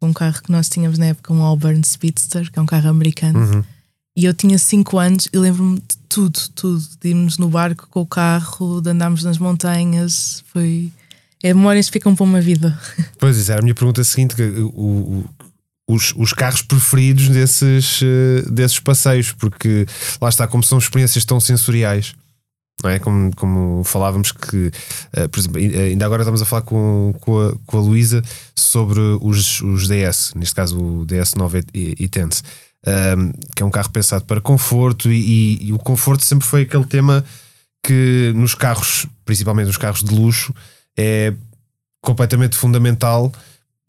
com um carro que nós tínhamos na época, um Auburn Speedster, que é um carro americano. E eu tinha 5 anos e lembro-me de tudo, tudo. De irmos no barco com o carro, de andarmos nas montanhas. Foi. É memórias que ficam para uma vida. Pois isso era a minha pergunta seguinte: que o, o- os, os carros preferidos desses, eh, desses passeios, porque lá está, como são experiências tão sensoriais. Não é? como, como falávamos que, eh, por exemplo, ai- ainda agora estamos a falar com, com a, com a Luísa sobre os, os DS, neste caso o DS9 e, Tense, ahm, que é um carro pensado para conforto, e, e- e o conforto sempre foi aquele tema que nos carros, principalmente nos carros de luxo, é completamente fundamental,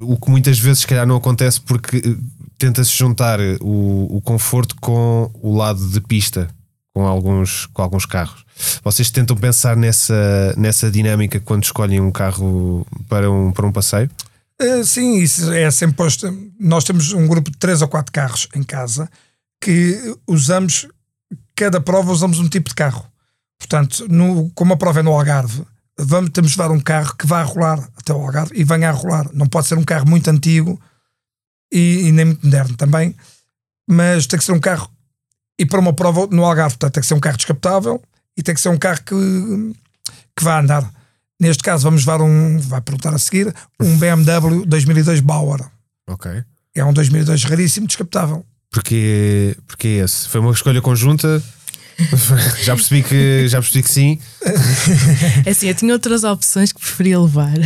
o que muitas vezes se calhar não acontece porque eh, tenta-se juntar eh, o, o conforto com o lado de pista com alguns, com alguns carros. Vocês tentam pensar nessa, nessa dinâmica quando escolhem um carro para um, para um passeio? Eh, sim, isso é sempre posto. Nós temos um grupo de três ou quatro carros em casa que usamos, cada prova usamos um tipo de carro. Portanto, no, como a prova é no Algarve, vamos, temos de levar um carro que vá a rolar até o Algarve e venha a rolar. Não pode ser um carro muito antigo e, e nem muito moderno também, mas tem que ser um carro. E para uma prova no Algarve, portanto, tem que ser um carro descapotável e tem que ser um carro que, que vá andar. Neste caso, vamos levar um, vai perguntar a seguir, um BMW 2002 Bauer. Ok. É um 2002 raríssimo, descapotável. Porque, porque é esse? Foi uma escolha conjunta? já, percebi que, já percebi que sim. É assim, eu tinha outras opções que preferia levar.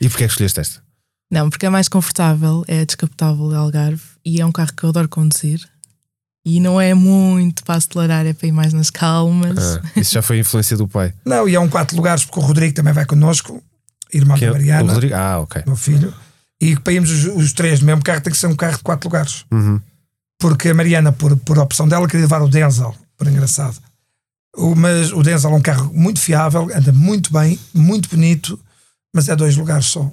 E porquê é que escolheste esta? Não, porque é mais confortável, é descapotável de Algarve e é um carro que eu adoro conduzir. E não é muito para acelerar, é para ir mais nas calmas. Ah, isso já foi a influência do pai. Não, e é um quatro lugares, porque o Rodrigo também vai connosco, irmão Que é da o Mariana, Rodrigo? Ah, ok. meu filho. E para irmos os, os três no mesmo carro, tem que ser um carro de quatro lugares. Uhum. Porque a Mariana, por, por opção dela, queria levar o Denzel, por engraçado. O, mas o Denzel é um carro muito fiável, anda muito bem, muito bonito, mas é dois lugares só.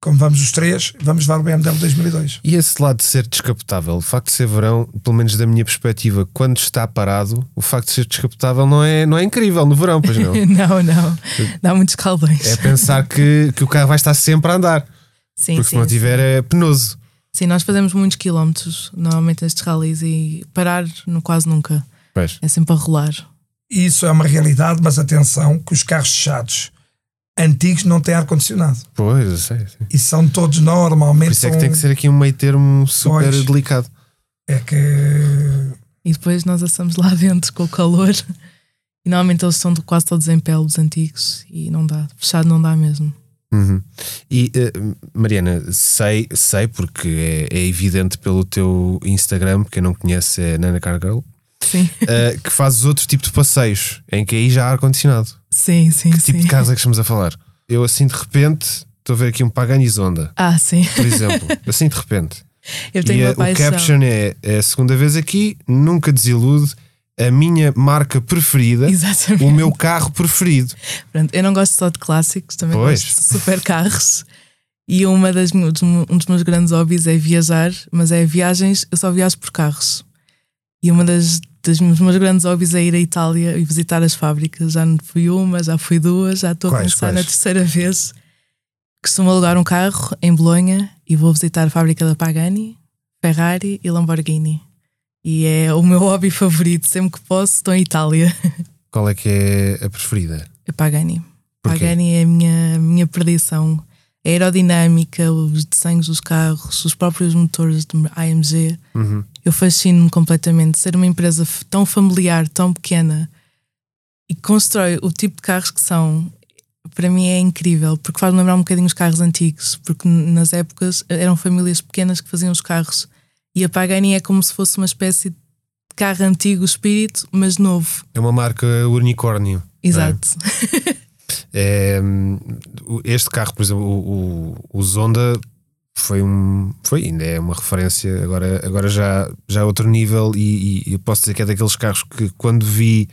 Como vamos os três, vamos levar o BMW 2002. E esse lado de ser descapotável, o facto de ser verão, pelo menos da minha perspectiva, quando está parado, o facto de ser descapotável não é, não é incrível no verão, pois não? não, não. Dá muitos calvões. É pensar que, que o carro vai estar sempre a andar. Sim, porque sim, se não tiver é penoso. Sim, nós fazemos muitos quilómetros normalmente nestes rallies e parar no, quase nunca. Pois. É sempre a rolar. Isso é uma realidade, mas atenção que os carros fechados antigos não têm ar-condicionado. Pois, eu sei. Sim. E são todos normalmente. Por isso é que são- tem que ser aqui um meio termo super Pois. delicado. É que. E depois nós assamos lá dentro com o calor. E normalmente eles estão quase todos em pele dos antigos e não dá. Fechado não dá mesmo. Uhum. E eh, Mariana, sei, sei porque é, é evidente pelo teu Instagram, quem não conhece é Nana Cargirl, Sim, eh, que fazes outro tipo de passeios em que aí já há ar-condicionado. sim, sim. Que tipo sim. de carros é que estamos a falar? Eu assim de repente estou a ver aqui um Pagani Zonda, Ah, sim. por exemplo, assim de repente. Eu tenho e uma eh, o caption é, é a segunda vez aqui, nunca desilude, a minha marca preferida, Exatamente. o meu carro preferido. Pronto, eu não gosto só de clássicos, também Pois. gosto de super carros. E uma das, um dos meus grandes hobbies é viajar, mas é viagens, eu só viajo por carros. E uma das, das meus grandes hobbies é ir à Itália e visitar as fábricas. Já não fui uma, já fui duas, já estou a Quais, começar na terceira vez. Costumo alugar um carro em Bolonha e vou visitar a fábrica da Pagani, Ferrari e Lamborghini. E é o meu hobby favorito, sempre que posso, estou em Itália. Qual é que é a preferida? É Pagani. Porquê? Pagani é a minha, a minha perdição. A aerodinâmica, os desenhos dos carros, os próprios motores de AMG. Uhum. Eu fascino-me completamente. Ser uma empresa tão familiar, tão pequena e constrói o tipo de carros que são, para mim é incrível, porque faz-me lembrar um bocadinho os carros antigos, porque nas épocas eram famílias pequenas que faziam os carros. E a Pagani é como se fosse uma espécie de carro antigo, espírito, mas novo. É uma marca unicórnio. Exato. É, o- este carro, por exemplo, o, o, o Zonda foi um foi ainda é uma referência agora agora já já é outro nível e, e eu posso dizer que é daqueles carros que quando vi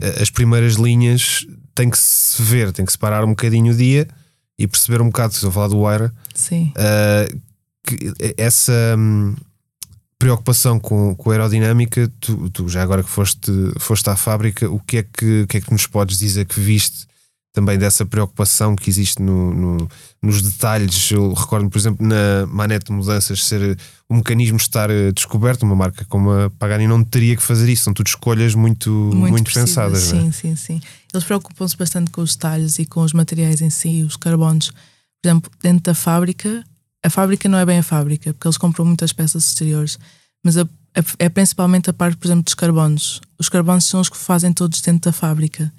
eh, as primeiras linhas tem que se ver tem que se parar um bocadinho o dia e perceber um bocado estou a falar do Waira Sim. Uh, que essa hum, preocupação com, com a aerodinâmica, tu, tu já agora que foste, foste à fábrica, o que, é que, o que é que nos podes dizer que viste também dessa preocupação que existe no, no- nos detalhes? Eu recordo, por exemplo, na manete de mudanças ser o mecanismo estar eh, descoberto, uma marca como a Pagani não teria que fazer isso, são tudo escolhas muito, muito, precisas, pensadas. é? Sim, sim, sim. Eles preocupam-se bastante com os detalhes e com os materiais em si, os carbonos. Por exemplo, dentro da fábrica, a fábrica não é bem a fábrica, porque eles compram muitas peças exteriores, mas a- a- é principalmente a parte, por exemplo, dos carbonos. Os carbonos são os que fazem todos dentro da fábrica.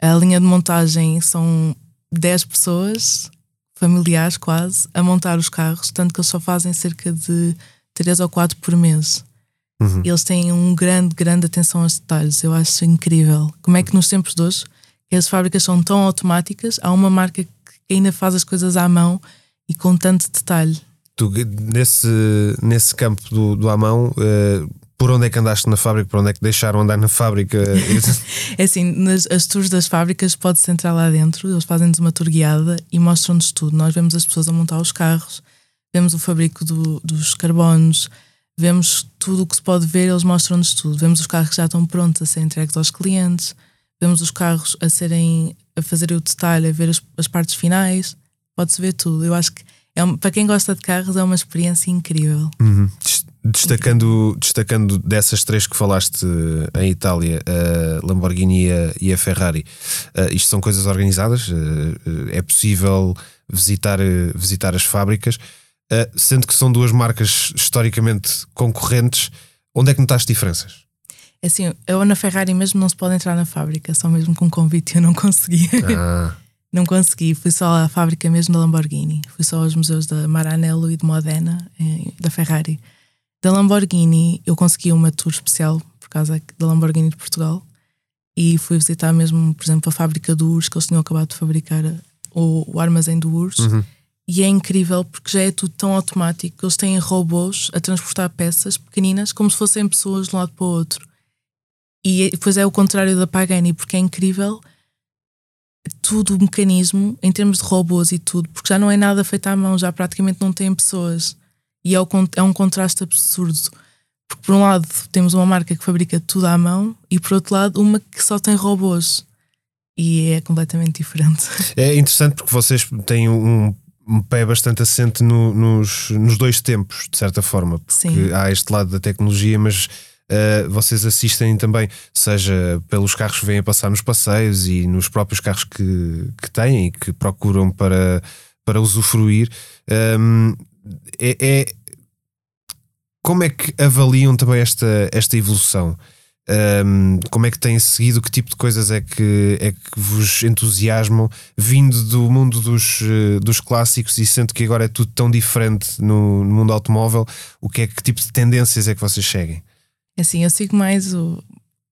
A linha de montagem são 10 pessoas, familiares quase, a montar os carros, tanto que eles só fazem cerca de 3 ou 4 por mês. Uhum. Eles têm um grande, grande atenção aos detalhes. Eu acho incrível. Como é que nos tempos de hoje as fábricas são tão automáticas, há uma marca que ainda faz as coisas à mão e com tanto detalhe. Tu, nesse, nesse campo do, do à mão, eh, por onde é que andaste na fábrica? Por onde é que deixaram andar na fábrica? É assim, nas as tours das fábricas pode-se entrar lá dentro, eles fazem-nos uma tour guiada e mostram-nos tudo. Nós vemos as pessoas a montar os carros, vemos o fabrico do- dos carbonos, vemos tudo o que se pode ver, eles mostram-nos tudo. Vemos os carros que já estão prontos a ser entregues aos clientes, vemos os carros a serem a fazer o detalhe, a ver as, as partes finais, pode-se ver tudo. Eu acho que é um- para quem gosta de carros é uma experiência incrível. Uhum. Des- Destacando, destacando dessas três que falaste eh, em Itália, a Lamborghini e a, Ferrari, eh, isto são coisas organizadas, eh, eh, é possível visitar, eh, visitar as fábricas, eh, sendo que são duas marcas historicamente concorrentes, onde é que notaste diferenças? É Assim, eu na Ferrari mesmo não se pode entrar na fábrica, só mesmo com convite eu não consegui. Ah, Não consegui, fui só à fábrica mesmo da Lamborghini. Fui só aos museus da Maranello e de Modena, eh, da Ferrari. Da Lamborghini, eu consegui uma tour especial por causa da Lamborghini de Portugal e fui visitar mesmo, por exemplo, a fábrica do URSS, que eles tinham acabado de fabricar o, o armazém do URSS. Uhum. E é incrível porque já é tudo tão automático. Eles têm robôs a transportar peças pequeninas como se fossem pessoas de um lado para o outro. E depois é o contrário da Pagani, porque é incrível tudo o mecanismo em termos de robôs e tudo, porque já não é nada feito à mão, já praticamente não tem pessoas. E é, o, é um contraste absurdo. Porque por um lado temos uma marca que fabrica tudo à mão e por outro lado uma que só tem robôs. E é completamente diferente. É interessante porque vocês têm um, um pé bastante assente no, nos, nos dois tempos, de certa forma. Porque Sim. há este lado da tecnologia, mas Uh, vocês assistem também, seja pelos carros que vêm a passar nos passeios e nos próprios carros que, que têm e que procuram para, para usufruir. Um, é, é, como é que avaliam também esta, esta evolução? Um, como é que têm seguido? Que tipo de coisas é que, é que vos entusiasmam vindo do mundo dos, eh, dos clássicos e sendo que agora é tudo tão diferente no, no mundo automóvel? O que é que tipo de tendências é que vocês seguem? É assim, eu sigo mais o,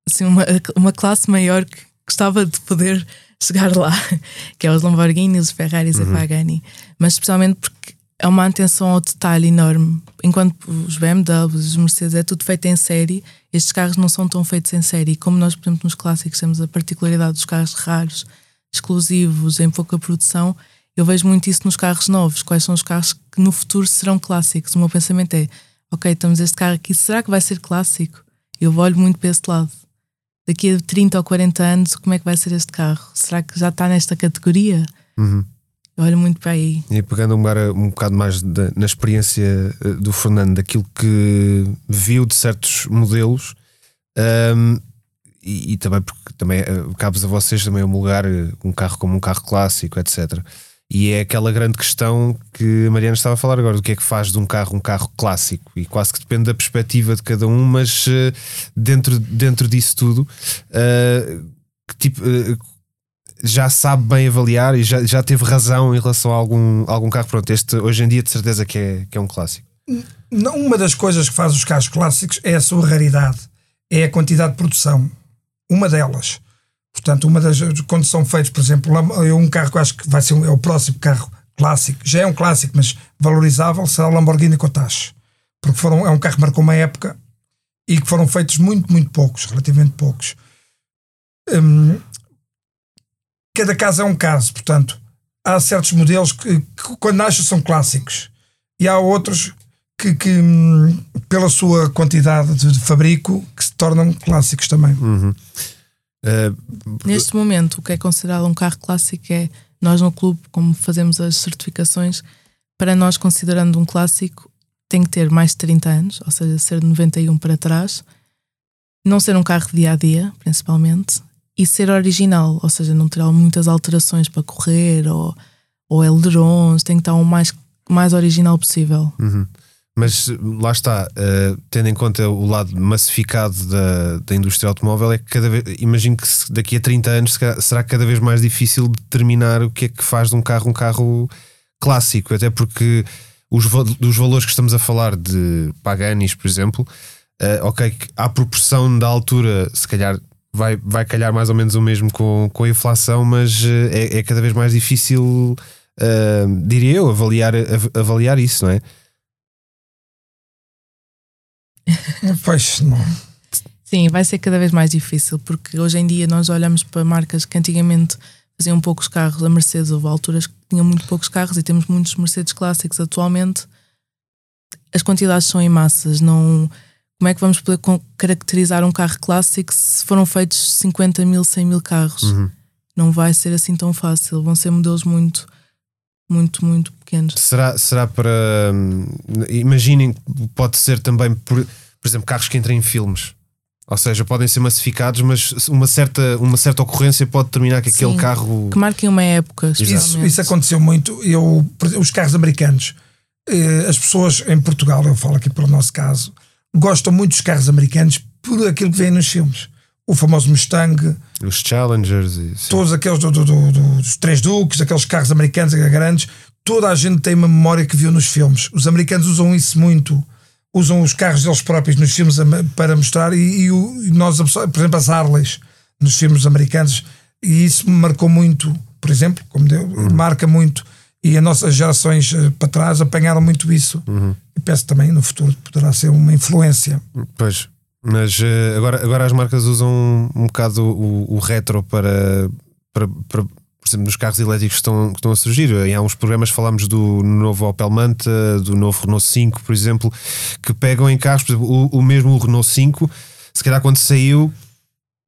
assim, uma, uma classe maior que gostava de poder chegar lá, que é os Lamborghini, os Ferraris uhum. e Pagani, mas especialmente porque é uma atenção ao detalhe enorme. Enquanto os BMWs, os Mercedes, é tudo feito em série, estes carros não são tão feitos em série. Como nós, por exemplo, nos clássicos temos a particularidade dos carros raros, exclusivos, em pouca produção, eu vejo muito isso nos carros novos. Quais são os carros que no futuro serão clássicos? O meu pensamento é: ok, estamos este carro aqui, será que vai ser clássico? Eu olho muito para esse lado. Daqui a 30 ou 40 anos, como é que vai ser este carro? Será que já está nesta categoria? Uhum. Eu olho muito para aí. E pegando um, bocado mais de, na experiência eh, do Fernando, daquilo que viu de certos modelos, um, e, e, também porque também eh, cabe a vocês também homologar eh, um carro como um carro clássico, etc. E é aquela grande questão que a Mariana estava a falar agora: do que é que faz de um carro um carro clássico? E quase que depende da perspectiva de cada um, mas dentro, dentro disso tudo, uh, que tipo. Uh, já sabe bem avaliar e já, já teve razão em relação a algum, algum carro. Pronto, este hoje em dia de certeza que é, que é um clássico. Uma das coisas que faz os carros clássicos é a sua raridade, é a quantidade de produção. Uma delas. Portanto, uma das quando são feitos, por exemplo, um carro que eu acho que vai ser é o próximo carro clássico, já é um clássico, mas valorizável, será o Lamborghini Countach. Porque foram, é um carro que marcou uma época e que foram feitos muito, muito poucos, relativamente poucos. Hum, cada caso é um caso, portanto, há certos modelos que, que quando nascem são clássicos e há outros que, que hum, pela sua quantidade de fabrico que se tornam clássicos também. Uhum. Uh, Neste momento, o que é considerado um carro clássico é nós no clube, como fazemos as certificações, para nós considerando um clássico, tem que ter mais de 30 anos, ou seja, ser de 91 para trás, não ser um carro de dia a dia, principalmente, e ser original, ou seja, não ter muitas alterações para correr ou, ou ailerons, tem que estar o mais, mais original possível. Uhum. Mas lá está, uh, tendo em conta o lado massificado da, da indústria automóvel, é que cada vez, imagino que daqui a 30 anos será cada vez mais difícil determinar o que é que faz de um carro um carro clássico, até porque os, os valores que estamos a falar de Paganis, por exemplo, uh, ok, à proporção da altura, se calhar vai, vai calhar mais ou menos o mesmo com, com a inflação, mas eh, é, é cada vez mais difícil, uh, diria eu, avaliar, avaliar isso, não é? Pois não. Sim, vai ser cada vez mais difícil, porque hoje em dia nós olhamos para marcas que antigamente faziam poucos carros, a Mercedes houve alturas que tinham muito poucos carros e temos muitos Mercedes clássicos atualmente. As quantidades são em massas, não como é que vamos poder caracterizar um carro clássico se foram feitos 50 mil, 100 mil carros? Uhum. Não vai ser assim tão fácil. Vão ser modelos muito, muito, muito pequenos. Será, será para. Hum, imaginem, pode ser também, por, por exemplo, carros que entrem em filmes. Ou seja, podem ser massificados, mas uma certa, uma certa ocorrência pode determinar que aquele Sim, carro. Que marquem uma época. Isso, isso aconteceu muito. Eu, os carros americanos, eh, as pessoas em Portugal, eu falo aqui pelo nosso caso, gostam muito dos carros americanos por aquilo que vem nos filmes. O famoso Mustang, os Challengers, e, todos aqueles do, do, do, dos Três Duques, aqueles carros americanos grandes, toda a gente tem uma memória que viu nos filmes. Os americanos usam isso muito, usam os carros deles próprios nos filmes para mostrar, e, e, o, e nós, por exemplo, as Harleys nos filmes americanos, e isso me marcou muito, por exemplo, como deu, uhum. marca muito, e as nossas gerações eh, para trás apanharam muito isso. Uhum e penso também no futuro poderá ser uma influência. Pois. Mas uh, agora, agora as marcas usam um, bocado o, o retro para, para, para, por exemplo, nos carros elétricos que estão, que estão a surgir. Em há uns programas falámos do novo Opel Manta, do novo Renault 5, por exemplo, que pegam em carros, por exemplo, o, o mesmo Renault 5, se calhar quando saiu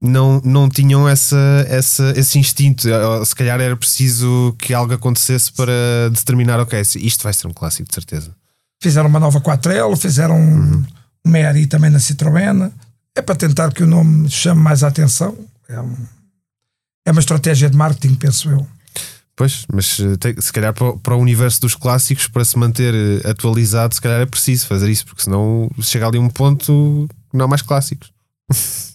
não, não tinham essa, essa, esse instinto. Se calhar era preciso que algo acontecesse para determinar, ok, isto vai ser um clássico, de certeza. Fizeram uma nova 4L, fizeram uhum. um Meri também na Citroën. É para tentar que o nome chame mais a atenção. É, um, é uma estratégia de marketing, penso eu. Pois, mas eh, se calhar para, o universo dos clássicos, para se manter eh, atualizado, se calhar é preciso fazer isso, porque senão chega ali um ponto que não há mais clássicos.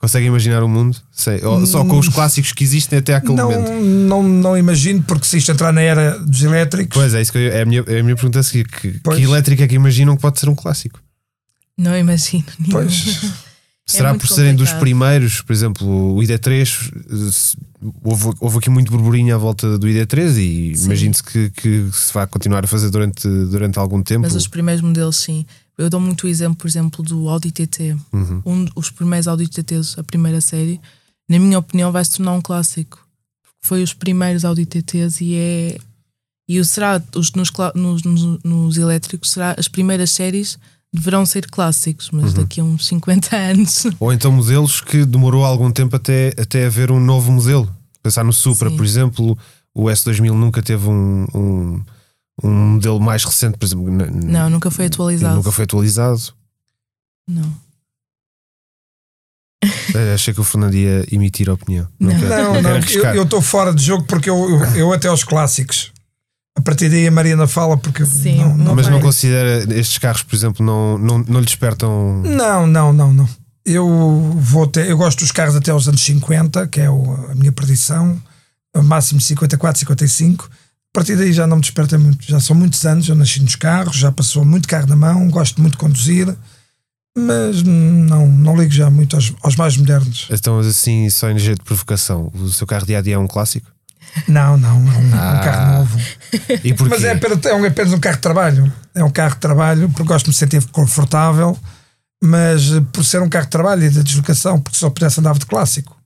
Consegue imaginar o mundo? Sei. Só com os hum. clássicos que existem até aquele não, momento. Não, não imagino, porque se isto entrar na era dos elétricos. Pois é, isso que eu, é, a minha, é a minha pergunta a seguir: que, que elétrica é que imaginam que pode ser um clássico? Não imagino. Pois. Será é por serem dos primeiros, por exemplo, o ID3, houve, houve aqui muito burburinho à volta do ID3 e imagino-se que, que, se vai continuar a fazer durante, durante algum tempo. Mas os primeiros modelos, sim. Eu dou muito o exemplo, por exemplo, do Audi TT. Uhum. Um, os primeiros Audi TTs, a primeira série, na minha opinião, vai se tornar um clássico. Foi os primeiros Audi TTs e é. E o será, os, nos, nos, nos, nos elétricos, será as primeiras séries deverão ser clássicos, mas uhum. daqui a uns 50 anos. Ou então modelos que demorou algum tempo até, até haver um novo modelo. Pensar no Supra, Sim. por exemplo, o S2000 nunca teve um, um um modelo mais recente, por exemplo. Não, nunca foi atualizado. Nunca foi atualizado. Não. É, achei que o Fernando ia emitir a opinião. Não, não, não, eu estou fora de jogo porque eu, eu, eu, até aos clássicos. A partir daí a Mariana fala porque Sim, não, não Mas vai. não considera estes carros, por exemplo, não, não, não lhe despertam. Não, não, não, não. Eu vou até, eu gosto dos carros até aos anos 50, que é o, a minha perdição, máximo 54, 55 a partir daí já não me desperta muito. Já são muitos anos, eu nasci nos carros, já passou muito carro na mão, gosto muito de conduzir, mas não, não ligo já muito aos, aos mais modernos. Então, assim, só em jeito de provocação, o seu carro dia a dia é um clássico? Não, não, é um, ah. um carro novo. E? Mas é apenas, é apenas um carro de trabalho. É um carro de trabalho, porque gosto de me sentir confortável, mas por ser um carro de trabalho e de deslocação, porque só pudesse andar de clássico.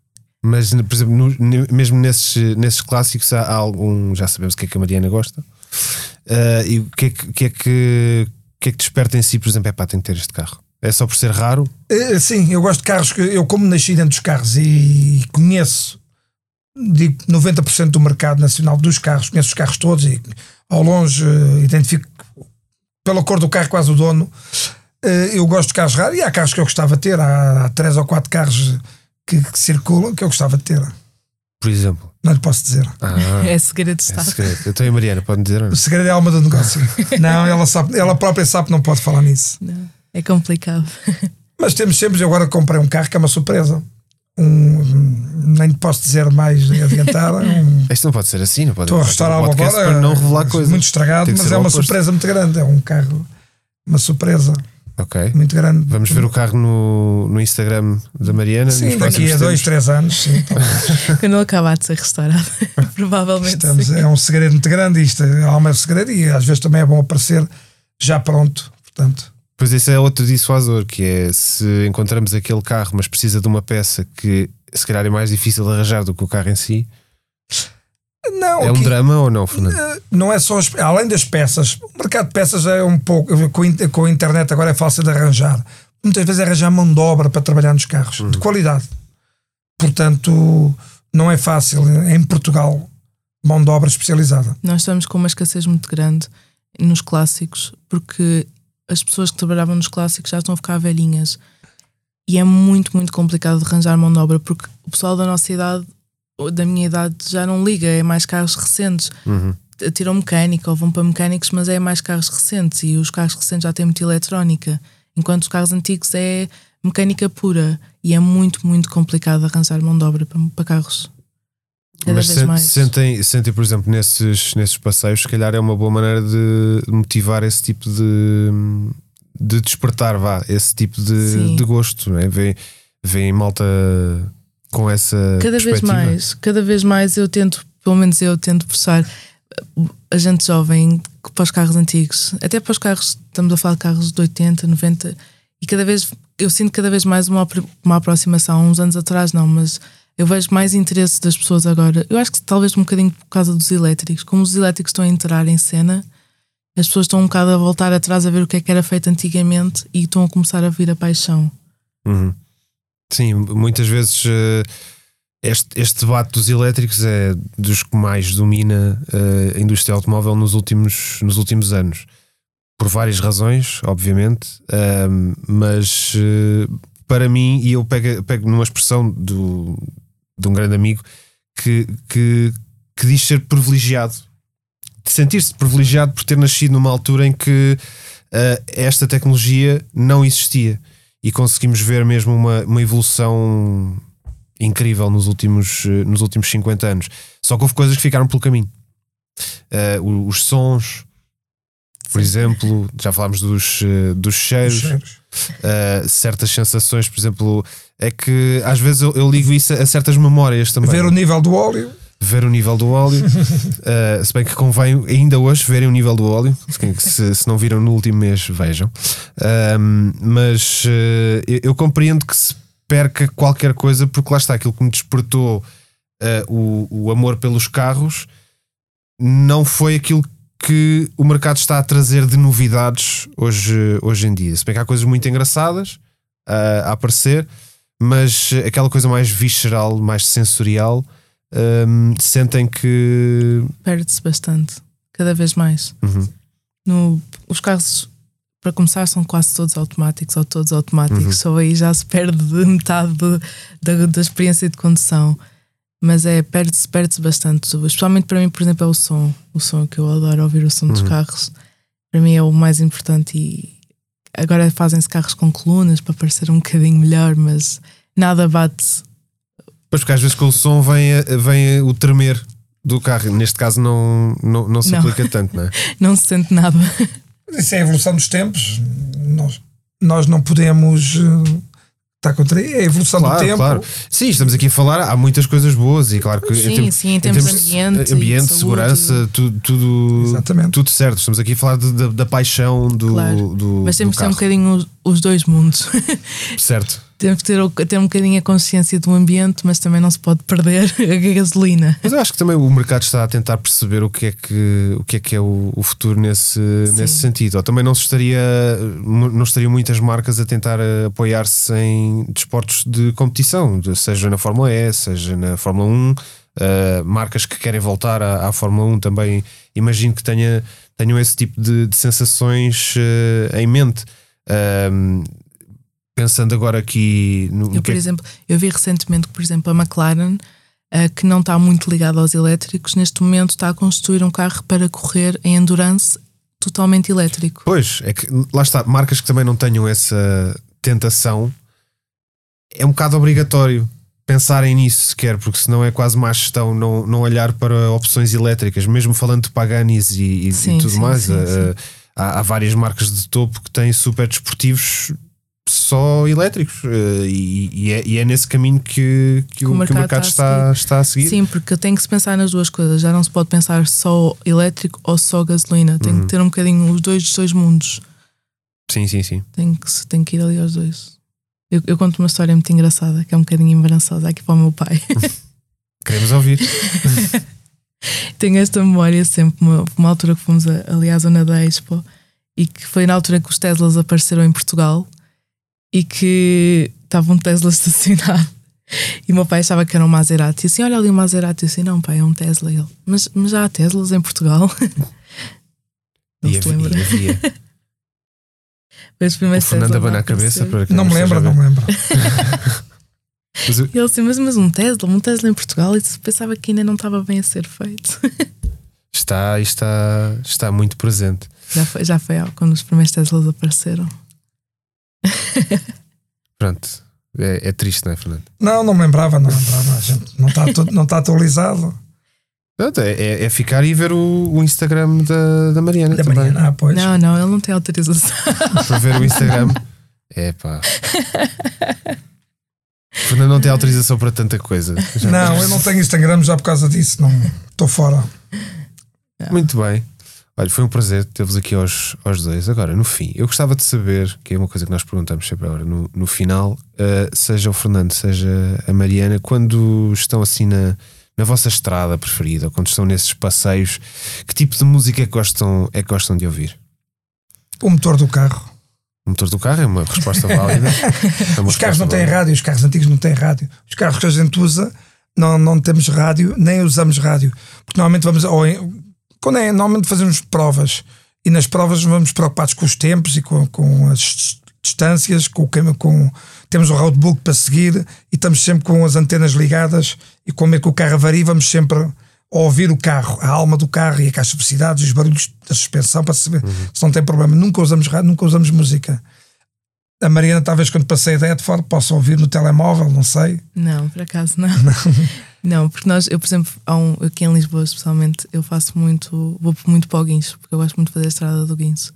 Mas, por exemplo, no, mesmo nesses, nesses clássicos há, algum. Já sabemos o que é que a Mariana gosta. Uh, e o que é que, que, é que, que é que desperta em si, por exemplo, é pá, tem que ter este carro? É só por ser raro? Uh, sim, eu gosto de carros que eu, como nasci dentro dos carros e conheço digo 90% do mercado nacional dos carros, conheço os carros todos e ao longe uh, identifico pela cor do carro quase o dono. eu gosto de carros raros e há carros que eu gostava de ter, há, há três ou quatro carros que, que circulam que eu gostava de ter. Por exemplo? Não lhe posso dizer. Ah, é segredo de é Estado. É segredo. Eu tenho a Mariana, pode dizer? Não? O segredo é a alma do negócio. não, ela, sabe, ela própria sabe que não pode falar nisso. Não, é complicado. Mas temos sempre, eu agora comprei um carro que é uma surpresa. Um, nem posso dizer mais adiantar. Um, Isto não pode ser assim, não pode Estou a restaurar agora. Para não revelar coisas. Muito estragado, mas é uma surpresa muito grande. É um carro, uma surpresa. Ok. Muito grande. Vamos ver o carro no, no Instagram da Mariana. Sim, daqui a dois, três anos. Sim, Quando ele acabar de ser restaurado, provavelmente. Estamos, é um segredo muito grande isto. Há um segredo e às vezes também é bom aparecer já pronto. Portanto. Pois esse é outro dissuasor, que é se encontramos aquele carro, mas precisa de uma peça que se calhar é mais difícil de arranjar do que o carro em si. Não, é um drama ou não, Fernando? Eh, não é só as, além das peças, o mercado de peças é um pouco com, com a internet agora é fácil de arranjar. Muitas vezes é arranjar mão de obra para trabalhar nos carros, uhum. de qualidade. Portanto, não é fácil em Portugal mão de obra especializada. Nós estamos com uma escassez muito grande nos clássicos, porque as pessoas que trabalhavam nos clássicos já estão a ficar velhinhas. E é muito, muito complicado de arranjar mão de obra, porque o pessoal da nossa idade da minha idade já não liga, é mais carros recentes. Uhum. Tiram mecânica ou vão para mecânicos, mas é mais carros recentes e os carros recentes já têm muita eletrónica, enquanto os carros antigos é mecânica pura e é muito, muito complicado arranjar mão de obra para, para carros. Cada mas vez mais. Sentem, sentem, por exemplo, nesses, nesses passeios, se calhar é uma boa maneira de motivar esse tipo de, de despertar, vá, esse tipo de, de gosto, não é? Vem, vem malta com essa cada vez mais cada vez mais eu tento pelo menos eu tento puxar a gente jovem para os carros antigos até para os carros estamos a falar de carros de 80 90 E cada vez, eu sinto cada vez mais uma, uma aproximação. Uns anos atrás, não, mas eu vejo mais interesse das pessoas agora. Eu acho que talvez um bocadinho por causa dos elétricos. Como os elétricos estão a entrar em cena, as pessoas estão um bocado a voltar atrás a ver o que é que era feito antigamente e estão a começar a vir a paixão. Uhum. Sim, muitas vezes uh, este, este debate dos elétricos é dos que mais domina uh, a indústria automóvel nos últimos, nos últimos anos. Por várias razões, obviamente, uh, mas para mim, e eu pego, pego numa expressão do, de um grande amigo que, que, que diz ser privilegiado, de sentir-se privilegiado por ter nascido numa altura em que esta tecnologia não existia e conseguimos ver mesmo uma, uma evolução incrível nos últimos, eh, nos últimos 50 anos. Só que houve coisas que ficaram pelo caminho. Uh, os sons, por Sim. exemplo, já falámos dos, uh, dos cheiros, cheiros. Uh, certas sensações, por exemplo, é que às vezes eu, eu ligo isso a, a certas memórias também. Ver o nível do óleo ver o nível do óleo. uh, se bem que convém ainda hoje verem o nível do óleo. Se, se não viram no último mês, vejam. mas uh, eu, eu, compreendo que se perca qualquer coisa, porque lá está aquilo que me despertou uh, o, o amor pelos carros. Não foi aquilo que o mercado está a trazer de novidades hoje, hoje em dia. Se bem que há coisas muito engraçadas a aparecer, mas aquela coisa mais visceral, mais sensorial, um, sentem que. Perde-se bastante, cada vez mais. Uhum. No, os carros, para começar, são quase todos automáticos ou todos automáticos, uhum. só aí já se perde metade do, da, da experiência de condução. Mas é, perde-se perde bastante. Especialmente para mim, por exemplo, é o som. O som que eu adoro ouvir o som dos uhum. carros. Para mim é o mais importante. E agora fazem-se carros com colunas para parecer um bocadinho melhor, mas nada bate Pois porque às vezes com o som vem, vem o tremer do carro. Neste caso não, não, não se não. aplica tanto, não é? não se sente nada. Isso é a evolução dos tempos. Nós, nós não podemos eh, está contra é a evolução claro, do tempo. Claro. Sim, estamos aqui a falar, há muitas coisas boas e claro que sim, em termos, sim, em termos, em termos de ambiente, ambiente segurança, tudo, tudo, Exatamente. tudo certo. Estamos aqui a falar de, da, da paixão do, claro. do Mas temos que ter um bocadinho os, os dois mundos. Certo temos que ter, ter um bocadinho a consciência do ambiente, mas também não se pode perder a gasolina. Mas eu acho que também o mercado está a tentar perceber o que é que, o que, é, que é o, o futuro nesse, nesse sentido. Ou também não estaria, não estariam muitas marcas a tentar apoiar-se em desportos de competição, seja na Fórmula E, seja na Fórmula 1. Uh, eh, marcas que querem voltar à, à, Fórmula 1 também imagino que tenha, tenham esse tipo de, de sensações uh, em mente. Uh, pensando agora aqui no. Eu, por é exemplo, eu vi recentemente que, por exemplo, a McLaren, uh, que não está muito ligada aos elétricos, neste momento está a construir um carro para correr em endurance totalmente elétrico. Pois, é que lá está, marcas que também não tenham essa tentação, é um bocado obrigatório pensarem nisso sequer, porque senão é quase má gestão não, não olhar para opções elétricas, mesmo falando de Paganis e, sim, e tudo sim, mais. Sim, uh, há, há, várias marcas de topo que têm super desportivos só elétricos uh, e, e, é, e, é, nesse caminho que, que, o, o, mercado, que o mercado está, a está, a seguir. Sim, porque tem que se pensar nas duas coisas. Já não se pode pensar só elétrico ou só gasolina. Tem uhum. que ter um bocadinho os dois, os dois mundos. Sim, sim, sim. Tem que, tem que ir ali aos dois. Eu, eu conto uma história muito engraçada, que é um bocadinho embaraçosa aqui para o meu pai. Queremos ouvir. Tenho esta memória sempre, uma, uma altura que fomos ali à zona da Expo e que foi na altura que os Teslas apareceram em Portugal e que estava um Tesla estacionado. E o meu pai achava que era um Maserati. E assim, olha ali um Maserati. Eu assim, não, pai, é um Tesla. Ele, mas, mas já há Teslas em Portugal? não e se havia, lembra. Havia. o Fernando abana a cabeça para Não me lembro, não me lembro. mas eu... Ele assim, mas, mas um Tesla, um Tesla em Portugal, e pensava que ainda não estava bem a ser feito. está, está, está muito presente. Já foi, já foi quando os primeiros Teslas apareceram. Pronto. É, é, triste, não é, Fernando? Não, não me lembrava, não lembrava. A gente não está não tá atualizado. Pronto, é, é, é, ficar e ver o, o Instagram da, da Mariana. Da também. Mariana, ah, pois. Não, não, ele não tem autorização. Para ver o Instagram. É pá. Fernando não tem autorização para tanta coisa. Já não, eu não tenho Instagram já por causa disso. Não estou fora. Muito bem. Olha, foi um prazer ter-vos aqui aos, aos dois. Agora, no fim, eu gostava de saber, que é uma coisa que nós perguntamos sempre agora, no, no final, uh, seja o Fernando, seja a Mariana, quando estão assim na, na vossa estrada preferida, ou quando estão nesses passeios, que tipo de música é que gostam, é que gostam de ouvir? O motor do carro. O motor do carro é uma resposta válida. É uma os carros não têm rádio, os carros antigos não têm rádio. Os carros que a gente usa não, não temos rádio, nem usamos rádio. Porque normalmente vamos. Ou em, quando é, normalmente fazemos provas e nas provas vamos preocupados com os tempos e com, com as distâncias, com, com temos o roadbook para seguir e estamos sempre com as antenas ligadas e como é que o carro varia, vamos sempre a ouvir o carro, a alma do carro e a caixa de velocidades, os barulhos da suspensão para saber uhum. se não tem problema. Nunca usamos rádio, nunca usamos música. A Mariana, talvez quando passei da Edford, possa ouvir no telemóvel, não sei. Não, por acaso não. Não, não porque nós, eu, por exemplo, um, aqui em Lisboa, especialmente, eu faço muito, vou muito para o guincho, porque eu gosto muito de fazer a estrada do guincho.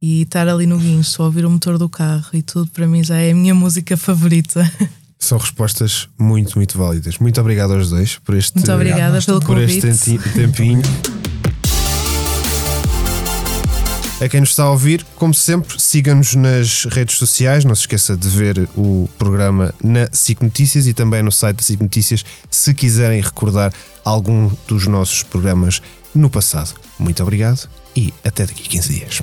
E estar ali no guincho, ouvir o motor do carro e tudo, para mim já é a minha música favorita. São respostas muito, muito válidas. Muito obrigado aos dois por este, muito obrigada pelo por convite. este tempinho. A quem nos está a ouvir, como sempre, siga-nos nas redes sociais. Não se esqueça de ver o programa na SIC Notícias e também no site da SIC Notícias se quiserem recordar algum dos nossos programas no passado. Muito obrigado e até daqui a 15 dias.